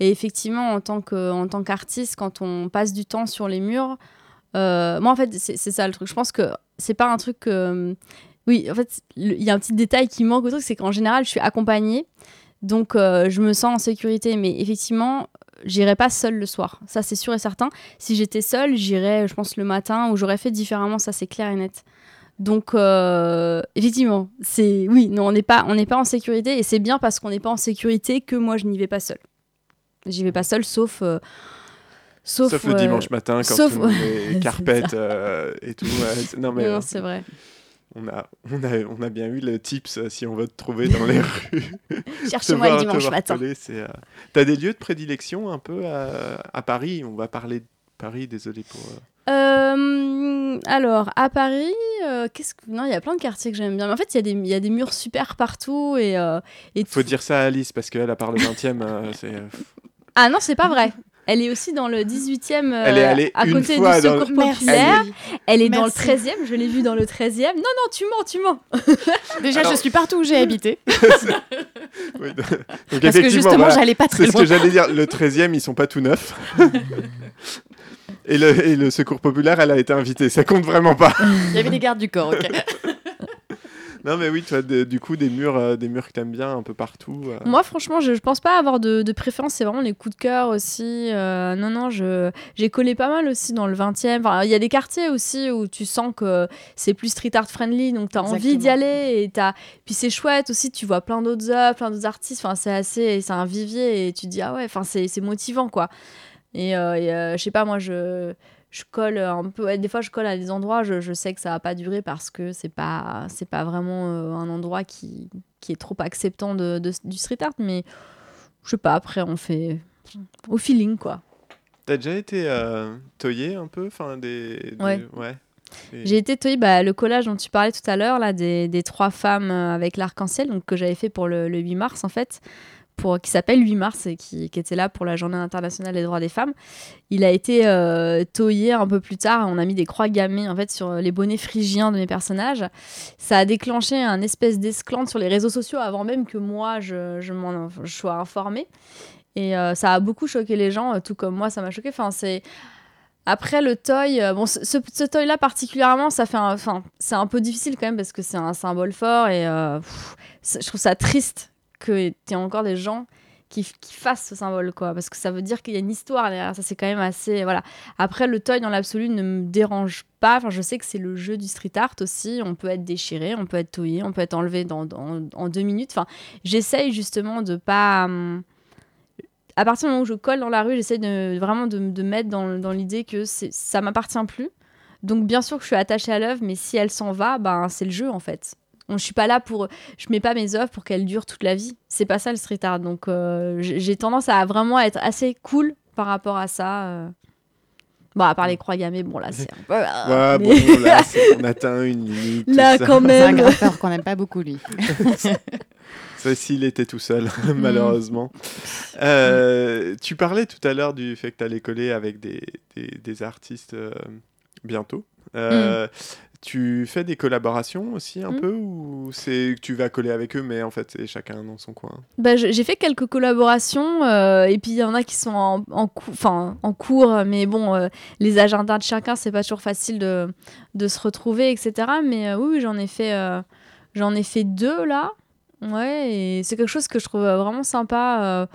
Et effectivement, en tant que, en tant qu'artiste, quand on passe du temps sur les murs, euh, moi, en fait, c'est ça le truc. Je pense que c'est pas un truc. oui, en fait, il y a un petit détail qui manque au truc, c'est qu'en général, je suis accompagnée. Donc, euh, je me sens en sécurité. Mais effectivement, j'irai pas seule le soir. Ça, c'est sûr et certain. Si j'étais seule, j'irais, je pense, le matin ou j'aurais fait différemment. Ça, c'est clair et net. Donc, euh, effectivement, c'est oui, non, on n'est pas, on n'est pas en sécurité et c'est bien parce qu'on n'est pas en sécurité que moi, je n'y vais pas seule. J'y vais pas seule, sauf, euh, sauf, Sauf, le dimanche matin, quand sauf- tout le monde C'est est carpette et tout. non, mais non, c'est vrai. On, a, on, a, on a bien eu le tips euh, si on veut te trouver dans les rues. Te Cherchez-moi le dimanche matin. c'est, euh, T'as des lieux de prédilection un peu à, à Paris? On va parler de Paris, désolé pour. euh, alors, à Paris, euh, qu'est-ce que... non, il y a plein de quartiers que j'aime bien. Mais en fait, il y, a des- il y a des murs super partout. Et, euh, et Faut dire ça à Alice parce qu'elle, à part le 20 e c'est. Ah non, c'est pas vrai. Elle est aussi dans le 18e, euh, Elle est allée à côté du dans- Secours. Populaire. Elle est dans le Merci. 13e, je l'ai vue dans le 13e. Non, non, tu mens, tu mens. Déjà, Alors- je suis partout où j'ai habité. oui, donc, Parce que justement, voilà. j'allais pas C'est très ce loin. que j'allais dire. Le 13e, ils sont pas tout neufs. et, le, et le secours populaire, elle a été invitée. Ça compte vraiment pas. Il y avait des gardes du corps, ok. Non, mais oui, toi, de- du coup, des murs, euh, des murs que t'aimes bien un peu partout. euh. Moi, franchement, je, je pense pas avoir de, de préférence. C'est vraiment les coups de cœur aussi. Euh, non, non, je, j'ai collé pas mal aussi dans le 20e. Enfin, il y a des quartiers aussi où tu sens que c'est plus street art friendly. Donc, tu as envie d'y aller. Et t'as... Puis c'est chouette aussi. Tu vois plein d'autres œuvres, plein d'autres artistes. Enfin, c'est assez. C'est un vivier. Et tu te dis, ah ouais, enfin, c'est, c'est motivant, quoi. Et, euh, et, euh, je sais pas, moi, je. Je colle un peu, des fois je colle à des endroits, je, je sais que ça va pas durer parce que c'est pas, c'est pas vraiment euh, un endroit qui, qui est trop acceptant de, de- du street art, mais je sais pas, après on fait au feeling quoi. T'as déjà été euh, toyé un peu? Enfin, des, des- Ouais. ouais. Et- J'ai été toyée, bah, le collage dont tu parlais tout à l'heure, là, des, des trois femmes euh, avec l'arc-en-ciel, donc que j'avais fait pour le, le 8 mars en fait, qui s'appelle 8 mars et qui, était là pour la journée internationale des droits des femmes. Il a été euh, un peu plus tard, on a mis des croix gammées en fait sur les bonnets phrygiens de mes personnages. Ça a déclenché un espèce d'esclante sur les réseaux sociaux avant même que moi je, je sois informée. Et euh, ça a beaucoup choqué les gens, euh, tout comme moi ça m'a choqué. Enfin, c'est après le toy, euh, bon, ce, ce, ce toy-là particulièrement, ça fait, enfin, c'est un peu difficile quand même parce que c'est un symbole fort et je trouve ça triste que ait encore des gens qui, qui fassent ce symbole, quoi, parce que ça veut dire qu'il y a une histoire derrière. Ça, c'est quand même assez, voilà. Après, le toy dans l'absolu ne me dérange pas. Enfin, je sais que c'est le jeu du street art aussi. On peut être déchiré, on peut être toyé, on peut être enlevé dans, dans- en deux minutes. Enfin, j'essaye justement de pas. hum, à partir du moment où je colle dans la rue, j'essaie de vraiment de, de mettre dans, dans l'idée que ça m'appartient plus. Donc bien sûr que je suis attachée à l'œuvre, mais si elle s'en va, ben c'est le jeu en fait. On- Je suis pas là pour, je mets pas mes œuvres pour qu'elles durent toute la vie. C'est pas ça le street art. Donc euh, j'ai tendance à vraiment être assez cool par rapport à ça. euh. Bon, à part les croix gammées, bon là c'est un peu. euh, Ouais, mais- bon, là, c'est- on atteint une limite. Là, ça. quand C'est un même. graffeur qu'on n'aime pas beaucoup, lui. Ça, s'il était tout seul, malheureusement. Euh, tu parlais tout à l'heure du fait que tu allais coller avec des, des, des artistes euh, bientôt. Euh, Tu fais des collaborations aussi un Mm. peu ou c'est que tu vas coller avec eux mais en fait c'est chacun dans son coin? Bah, j'ai fait quelques collaborations euh, et puis il y en a qui sont en, en, cou- en cours, mais bon, euh, les agendas de chacun, c'est pas toujours facile de, de se retrouver, etc. Mais oui, j'en ai fait, j'en ai fait deux là, ouais, et c'est quelque chose que je trouve vraiment sympa.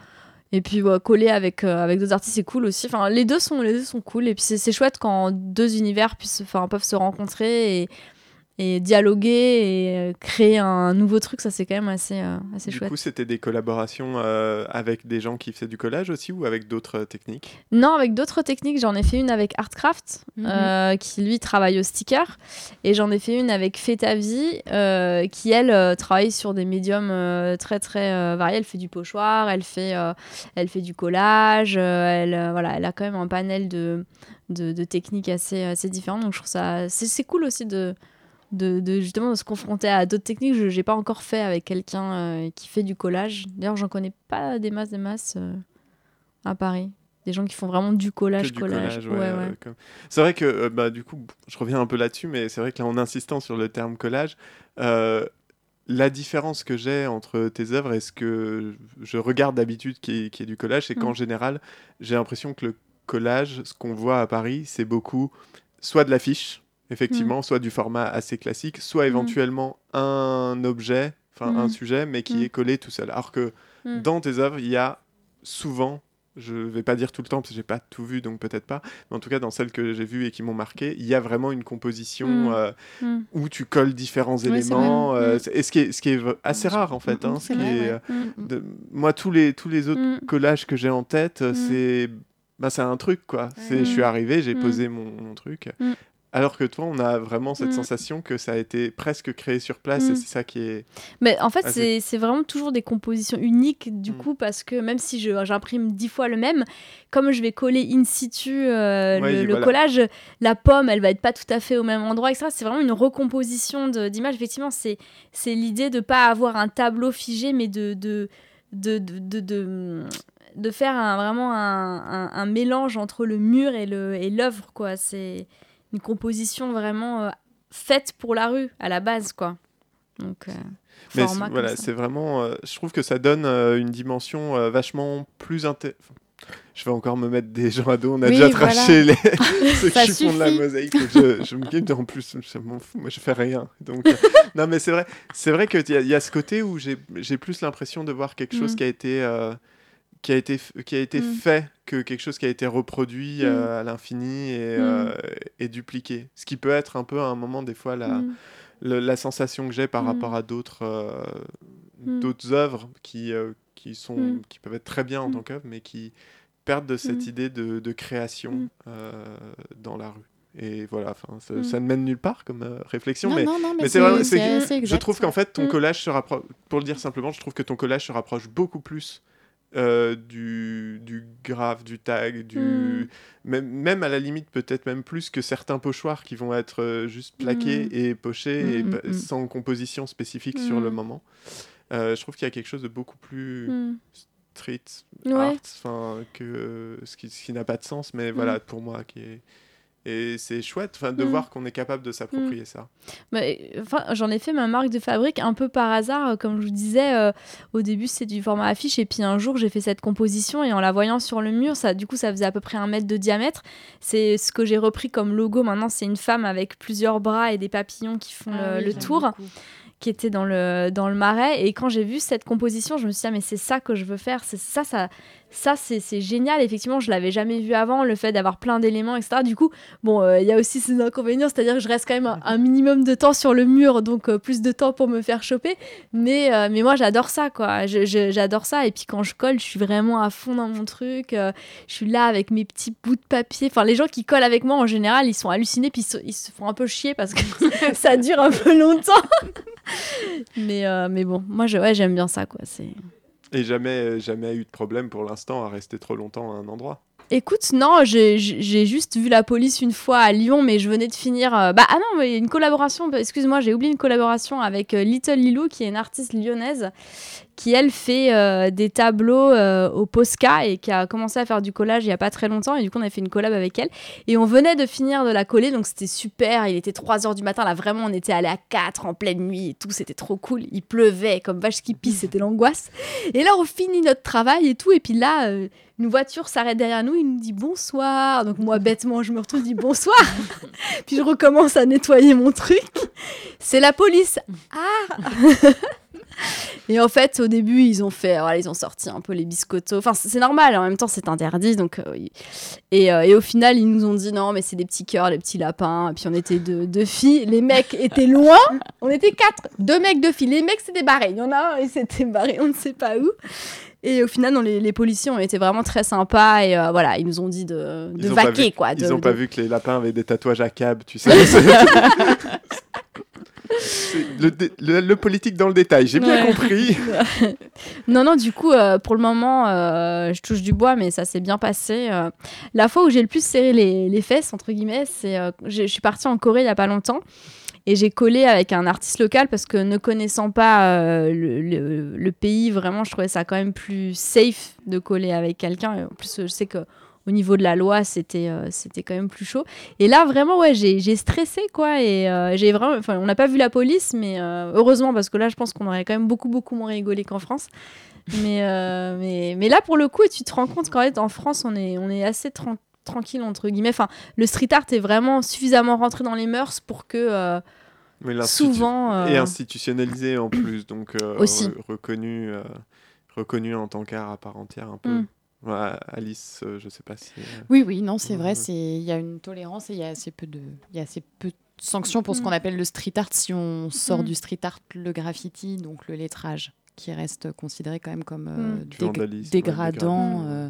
Et puis coller avec, euh, avec d'autres artistes, c'est cool aussi. Enfin, les deux sont, les deux sont cool. Et puis c'est chouette quand deux univers puissent, enfin, peuvent se rencontrer et, et dialoguer et euh, créer un nouveau truc. Ça, c'est quand même assez, euh, assez Du chouette. coup c'était des collaborations euh, avec des gens qui faisaient du collage aussi ou avec d'autres euh, techniques? Non, avec d'autres techniques. J'en ai fait une avec Artcraft, Mhm. euh, qui lui travaille au sticker. Et j'en ai fait une avec Fetavi, euh, qui elle euh, travaille sur des médiums euh, très très euh, variés. Elle fait du pochoir, elle fait, euh, elle fait du collage. euh, elle, euh, voilà, elle a quand même un panel de, de, de techniques assez, assez différentes. Donc je trouve ça. C'est cool aussi de, de, de justement de se confronter à d'autres techniques. Je n'ai pas encore fait avec quelqu'un euh, qui fait du collage. D'ailleurs, j'en connais pas des masses, des masses euh, à Paris. Des gens qui font vraiment du collage, du collage. collage, Ouais, ouais, ouais. euh, comme- C'est vrai que, euh, bah, du coup, je reviens un peu là-dessus, mais c'est vrai que là, en insistant sur le terme collage, la différence que j'ai entre tes œuvres et ce que je regarde d'habitude qui est, qui est du collage, c'est qu'en Mm. général, j'ai l'impression que le collage, ce qu'on voit à Paris, c'est beaucoup soit de l'affiche, effectivement, soit du format assez classique, soit éventuellement un objet, enfin un Mm. sujet, mais qui est collé tout seul. Alors que dans tes œuvres, il y a souvent, je vais pas dire tout le temps parce que j'ai pas tout vu, donc peut-être pas, mais en tout cas dans celles que j'ai vues et qui m'ont marqué, il y a vraiment une composition euh, où tu colles différents éléments, euh, et ce qui est, ce qui est assez rare en fait. hein, ce c'est qui vrai, est, ouais. euh, de- moi, tous les, tous les autres collages que j'ai en tête, c'est bah, c'est un truc quoi. C'est, je suis arrivé, j'ai posé mon, mon truc. Alors que toi, on a vraiment cette Mm. sensation que ça a été presque créé sur place Mm. et c'est ça qui est. Mais en fait, Ah, c'est vraiment toujours des compositions uniques, du Mm. coup, parce que même si j'imprime dix fois le même, comme je vais coller in situ euh, Ouais, le, le voilà. collage, la pomme, elle va être pas tout à fait au même endroit, etc. C'est vraiment une recomposition d'images. Effectivement, c'est l'idée de pas avoir un tableau figé, mais de. de de, de, de, faire un, vraiment un, un- un mélange entre le mur et le et l'œuvre quoi c'est une composition vraiment euh, faite pour la rue à la base quoi donc euh, Mais c'est- voilà, c'est vraiment. euh, je trouve que ça donne une dimension vachement plus inté- enfin, Je vais encore me mettre des gens à dos. On a Oui, déjà voilà. traché les... ceux qui font de la suffit. mosaïque. Je, je me guide en plus. Je m'en fous. Moi, je fais rien. Donc, euh, non, mais c'est vrai. C'est vrai qu'il y, y a ce côté où j'ai j'ai plus l'impression de voir quelque chose Mm. qui a été. euh, qui a été, qui a été Mm. fait que quelque chose qui a été reproduit Mm. euh, à l'infini et, Mm. euh, et dupliqué. Ce qui peut être un peu à un moment, des fois, la, le- la sensation que j'ai par rapport à d'autres euh, d'autres œuvres qui, qui, sont, qui peuvent être très bien en tant qu'œuvre, mais qui perdent de cette idée de, de création dans la rue. Et voilà, ça, Mm. ça ne mène nulle part comme euh, réflexion, Non, mais, non, non, mais, mais c'est assez je trouve qu'en fait, ton collage se rapproche, pour le dire simplement, je trouve que ton collage se rapproche beaucoup plus euh, du, du graphe, du tag, du... Mm. Même, même à la limite, peut-être même plus que certains pochoirs qui vont être euh, juste plaqués Mm. et pochés Mm, et mm, pa- mm. sans composition spécifique sur le moment. Euh, je trouve qu'il y a quelque chose de beaucoup plus street art, que ce qui, qui n'a pas de sens, mais voilà pour moi qui est et c'est chouette, enfin de Mm. voir qu'on est capable de s'approprier ça. Bah, euh, enfin, j'en ai fait ma marque de fabrique un peu par hasard, euh, comme je vous disais. euh, au début, c'est du format affiche, et puis un jour, j'ai fait cette composition, et en la voyant sur le mur, ça, du coup, ça faisait à peu près un mètre de diamètre. C'est ce que j'ai repris comme logo. Maintenant, c'est une femme avec plusieurs bras et des papillons qui font Ah le, oui, le j'aime tour. beaucoup. Qui était dans le, dans le marais. Et quand j'ai vu cette composition, je me suis dit, ah, mais c'est ça que je veux faire. C'est ça, ça, ça c'est génial. Effectivement, je l'avais jamais vu avant, le fait d'avoir plein d'éléments, etc. Du coup, bon, euh, il y a aussi ses inconvénients, c'est-à-dire que je reste quand même un, minimum de temps sur le mur, donc euh, plus de temps pour me faire choper. Mais, euh, mais moi, j'adore ça, quoi. J'adore ça. Et puis quand je colle, je suis vraiment à fond dans mon truc. Je suis là avec mes petits bouts de papier. Enfin, les gens qui collent avec moi, en général, ils sont hallucinés, puis ils se font un peu chier parce que ça dure un peu longtemps. Mais, euh, mais bon, moi, je- ouais, j'aime bien ça, quoi. Et jamais, jamais eu de problème pour l'instant à rester trop longtemps à un endroit. Écoute, non, j'ai juste vu la police une fois à Lyon, mais je venais de finir. euh, Bah, ah non, mais une collaboration, excuse-moi, j'ai oublié une collaboration avec euh, Little Lilou, qui est une artiste lyonnaise, qui elle fait euh, des tableaux euh, au Posca et qui a commencé à faire du collage il y a pas très longtemps. Et du coup, on a fait une collab avec elle. Et on venait de finir de la coller, donc c'était super. Il était 3 h du matin, là vraiment, on était allé à 4 en pleine nuit et tout, c'était trop cool. Il pleuvait comme vache qui pisse, c'était l'angoisse. Et là, on finit notre travail et tout, et puis là. Une voiture s'arrête derrière nous, il nous dit bonsoir. Donc moi, bêtement, je me retrouve, dis bonsoir. Puis je recommence à nettoyer mon truc. C'est la police. Ah Et en fait, au début, ils ont fait, voilà, ils ont sorti un peu les biscottos. Enfin, c'est normal. En même temps, c'est interdit. Donc, euh, et, euh, et au final, ils nous ont dit non, mais c'est des petits cœurs, des petits lapins. Et puis on était deux, deux filles. Les mecs étaient loin. On était quatre. Deux mecs, deux filles. Les mecs s'étaient barrés. Il y en a un, il s'était barré, on ne sait pas où. Et au final, non, les, les policiers ont été vraiment très sympas et euh, voilà, ils nous ont dit de, vaquer vu- quoi. Ils de- n'ont pas vu que les lapins avaient des tatouages à cab, tu sais. Le, le- le politique dans le détail, j'ai bien Ouais. compris. non, non, du coup, euh, pour le moment, euh, je touche du bois, mais ça s'est bien passé. euh. La fois où j'ai le plus serré les, les fesses, entre guillemets, c'est. je suis partie en Corée il y a pas longtemps. Et j'ai collé avec un artiste local parce que ne connaissant pas le, le- le pays, vraiment, je trouvais ça quand même plus safe de coller avec quelqu'un. En plus, je sais que au niveau de la loi, c'était euh, c'était quand même plus chaud. Et là, vraiment, ouais, j'ai stressé, quoi. Et euh, j'ai vraiment. Enfin, on n'a pas vu la police, mais euh, heureusement, parce que là, je pense qu'on aurait quand même beaucoup, beaucoup moins rigolé qu'en France. Mais, mais, mais là, pour le coup, tu te rends compte qu'en fait, en France, on est, on est assez tran- tranquille, entre guillemets. Enfin, le street art est vraiment suffisamment rentré dans les mœurs pour que Mais souvent. Et institutionnalisé en plus, donc Aussi. re- reconnu, reconnu en tant qu'art à part entière un peu. Mm. Alice, euh, je sais pas si. euh, Oui, oui, non, c'est vrai. C'est il y a une tolérance et il y a assez peu de, il y a assez peu de sanctions pour ce Mm. qu'on appelle le street art. Si on sort Mm. du street art, le graffiti, donc le lettrage, qui reste considéré quand même comme euh, Mm. Dég- vandalisme, dégradant. euh,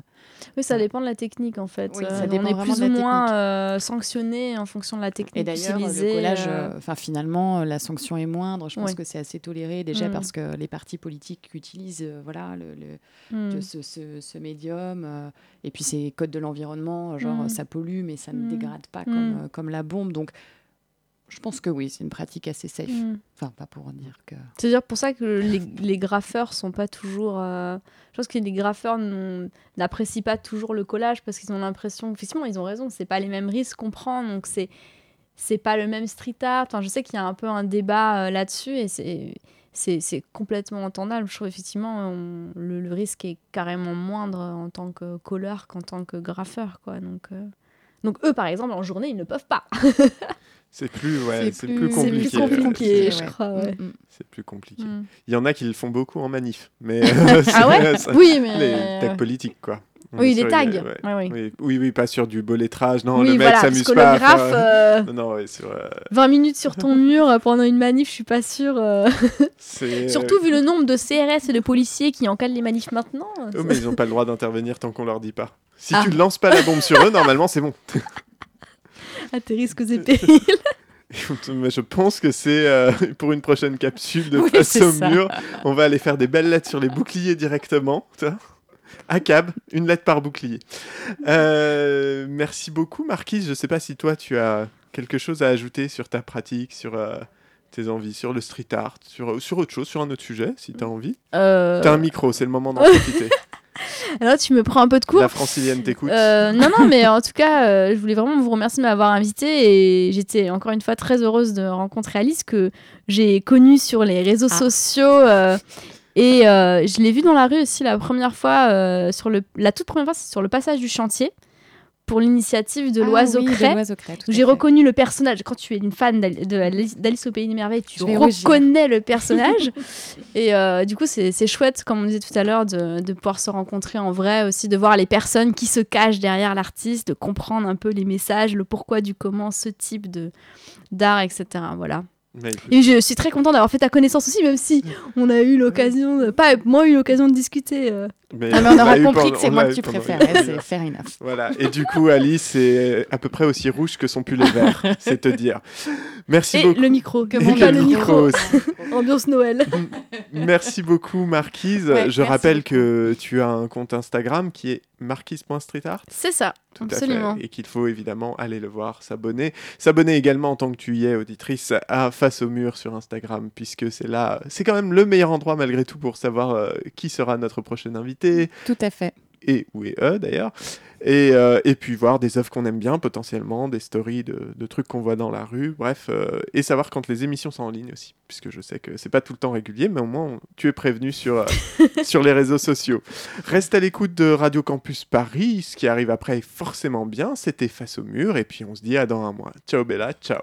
Oui, ça dépend de la technique en fait. Oui, ça Euh, dépend on est plus ou moins technique. euh, sanctionné en fonction de la technique Et d'ailleurs, utilisée. le collage, enfin finalement, la sanction est moindre. Je pense Ouais. que c'est assez toléré déjà Mm. parce que les partis politiques utilisent euh, voilà le, le- hmm. de ce, ce- ce médium. euh, et puis c'est code de l'environnement, genre Mm. ça pollue, mais ça ne dégrade pas Mm. comme, euh, comme la bombe. Donc je pense que oui, c'est une pratique assez safe. Hmm. Enfin, pas pour dire que. C'est dire pour ça que les, les graffeurs sont pas toujours. euh, Je pense que les graffeurs n'apprécient pas toujours le collage parce qu'ils ont l'impression. Effectivement, ils ont raison. C'est pas les mêmes risques qu'on prend, donc c'est c'est pas le même street art. Enfin, je sais qu'il y a un peu un débat euh, là-dessus et c'est c'est c'est complètement entendable. Je trouve effectivement on- le, le risque est carrément moindre en tant que colleur qu'en tant que graffeur, quoi. Donc euh, donc eux, par exemple, en journée, ils ne peuvent pas. C'est plus, ouais, C'est plus- compliqué. C'est plus euh, compliqué, je crois. Ouais. Mm, mm. C'est plus compliqué. Mm. Il y en a qui le font beaucoup en manif, mais euh, Ah ouais ça- Oui, mais les tags politiques quoi. On oui, les tags. ouais. Ouais, oui. Oui, pas sur du beau lettrage. Non, oui, le mec voilà, s'amuse pas. graphe, euh, Non, non, ouais, sur, euh, 20 minutes sur ton mur euh, pendant une manif, je suis pas sûre. euh. Surtout vu le nombre de CRS et de policiers qui encadrent les manifs maintenant. euh, Oh, mais ils n'ont pas le droit d'intervenir tant qu'on leur dit pas. Si Ah. tu ne lances pas la bombe sur eux, normalement c'est bon. À tes risques et périls. Je pense que c'est euh, pour une prochaine capsule de Oui, face au ça. mur. On va aller faire des belles lettres sur les boucliers directement. À cab, une lettre par bouclier. Euh, merci beaucoup, Marquise. Je ne sais pas si toi, tu as quelque chose à ajouter sur ta pratique, sur euh, tes envies, sur le street art, sur, sur autre chose, sur un autre sujet, si tu as envie. T'as un micro, c'est le moment d'en profiter. Alors tu me prends un peu de cours. La francilienne t'écoute. Euh, non, non, mais en tout cas, euh, je voulais vraiment vous remercier de m'avoir invité et j'étais encore une fois très heureuse de rencontrer Alice que j'ai connue sur les réseaux Ah. sociaux euh, et euh, je l'ai vue dans la rue aussi la première fois, euh, sur le, la toute première fois, c'est sur le passage du chantier pour l'initiative de Ah l'oiseau oui, J'ai reconnu le personnage. Quand tu es une fan d'Alice au Pays des Merveilles, tu rougir. reconnais le personnage. et euh, du coup, c'est chouette, comme on disait tout à l'heure, de, de pouvoir se rencontrer en vrai aussi, de voir les personnes qui se cachent derrière l'artiste, de comprendre un peu les messages, le pourquoi du comment, ce type de d'art, etc. Voilà. Et je suis très contente d'avoir fait ta connaissance aussi, même si on a eu l'occasion, pas moi eu l'occasion de discuter. euh. Mais Ah, mais on aura eu compris que c'est moi que tu préfères. ouais, c'est fair enough. Voilà, et du coup, Alice est à peu près aussi rouge que son pull est vert, c'est te dire. Merci Et beaucoup. le micro, que Et mon le micro. Ambiance Noël. Merci beaucoup, Marquise. Ouais, Je merci rappelle que tu as un compte Instagram qui est marquise.streetart. C'est ça, Tout absolument. Et qu'il faut évidemment aller le voir, s'abonner. S'abonner également en tant que tu y es, auditrice, à Face au mur sur Instagram, puisque c'est là, c'est quand même le meilleur endroit malgré tout pour savoir euh, qui sera notre prochain invité, Tout à fait. et où est eux d'ailleurs. Et, euh, et puis voir des œuvres qu'on aime bien potentiellement, des stories de, de trucs qu'on voit dans la rue, bref, euh, et savoir quand les émissions sont en ligne aussi, puisque je sais que c'est pas tout le temps régulier, mais au moins on- tu es prévenu sur, euh, sur les réseaux sociaux. Reste à l'écoute de Radio Campus Paris, ce qui arrive après est forcément bien, c'était Face au mur, et puis on se dit à dans un mois. Ciao Bella, ciao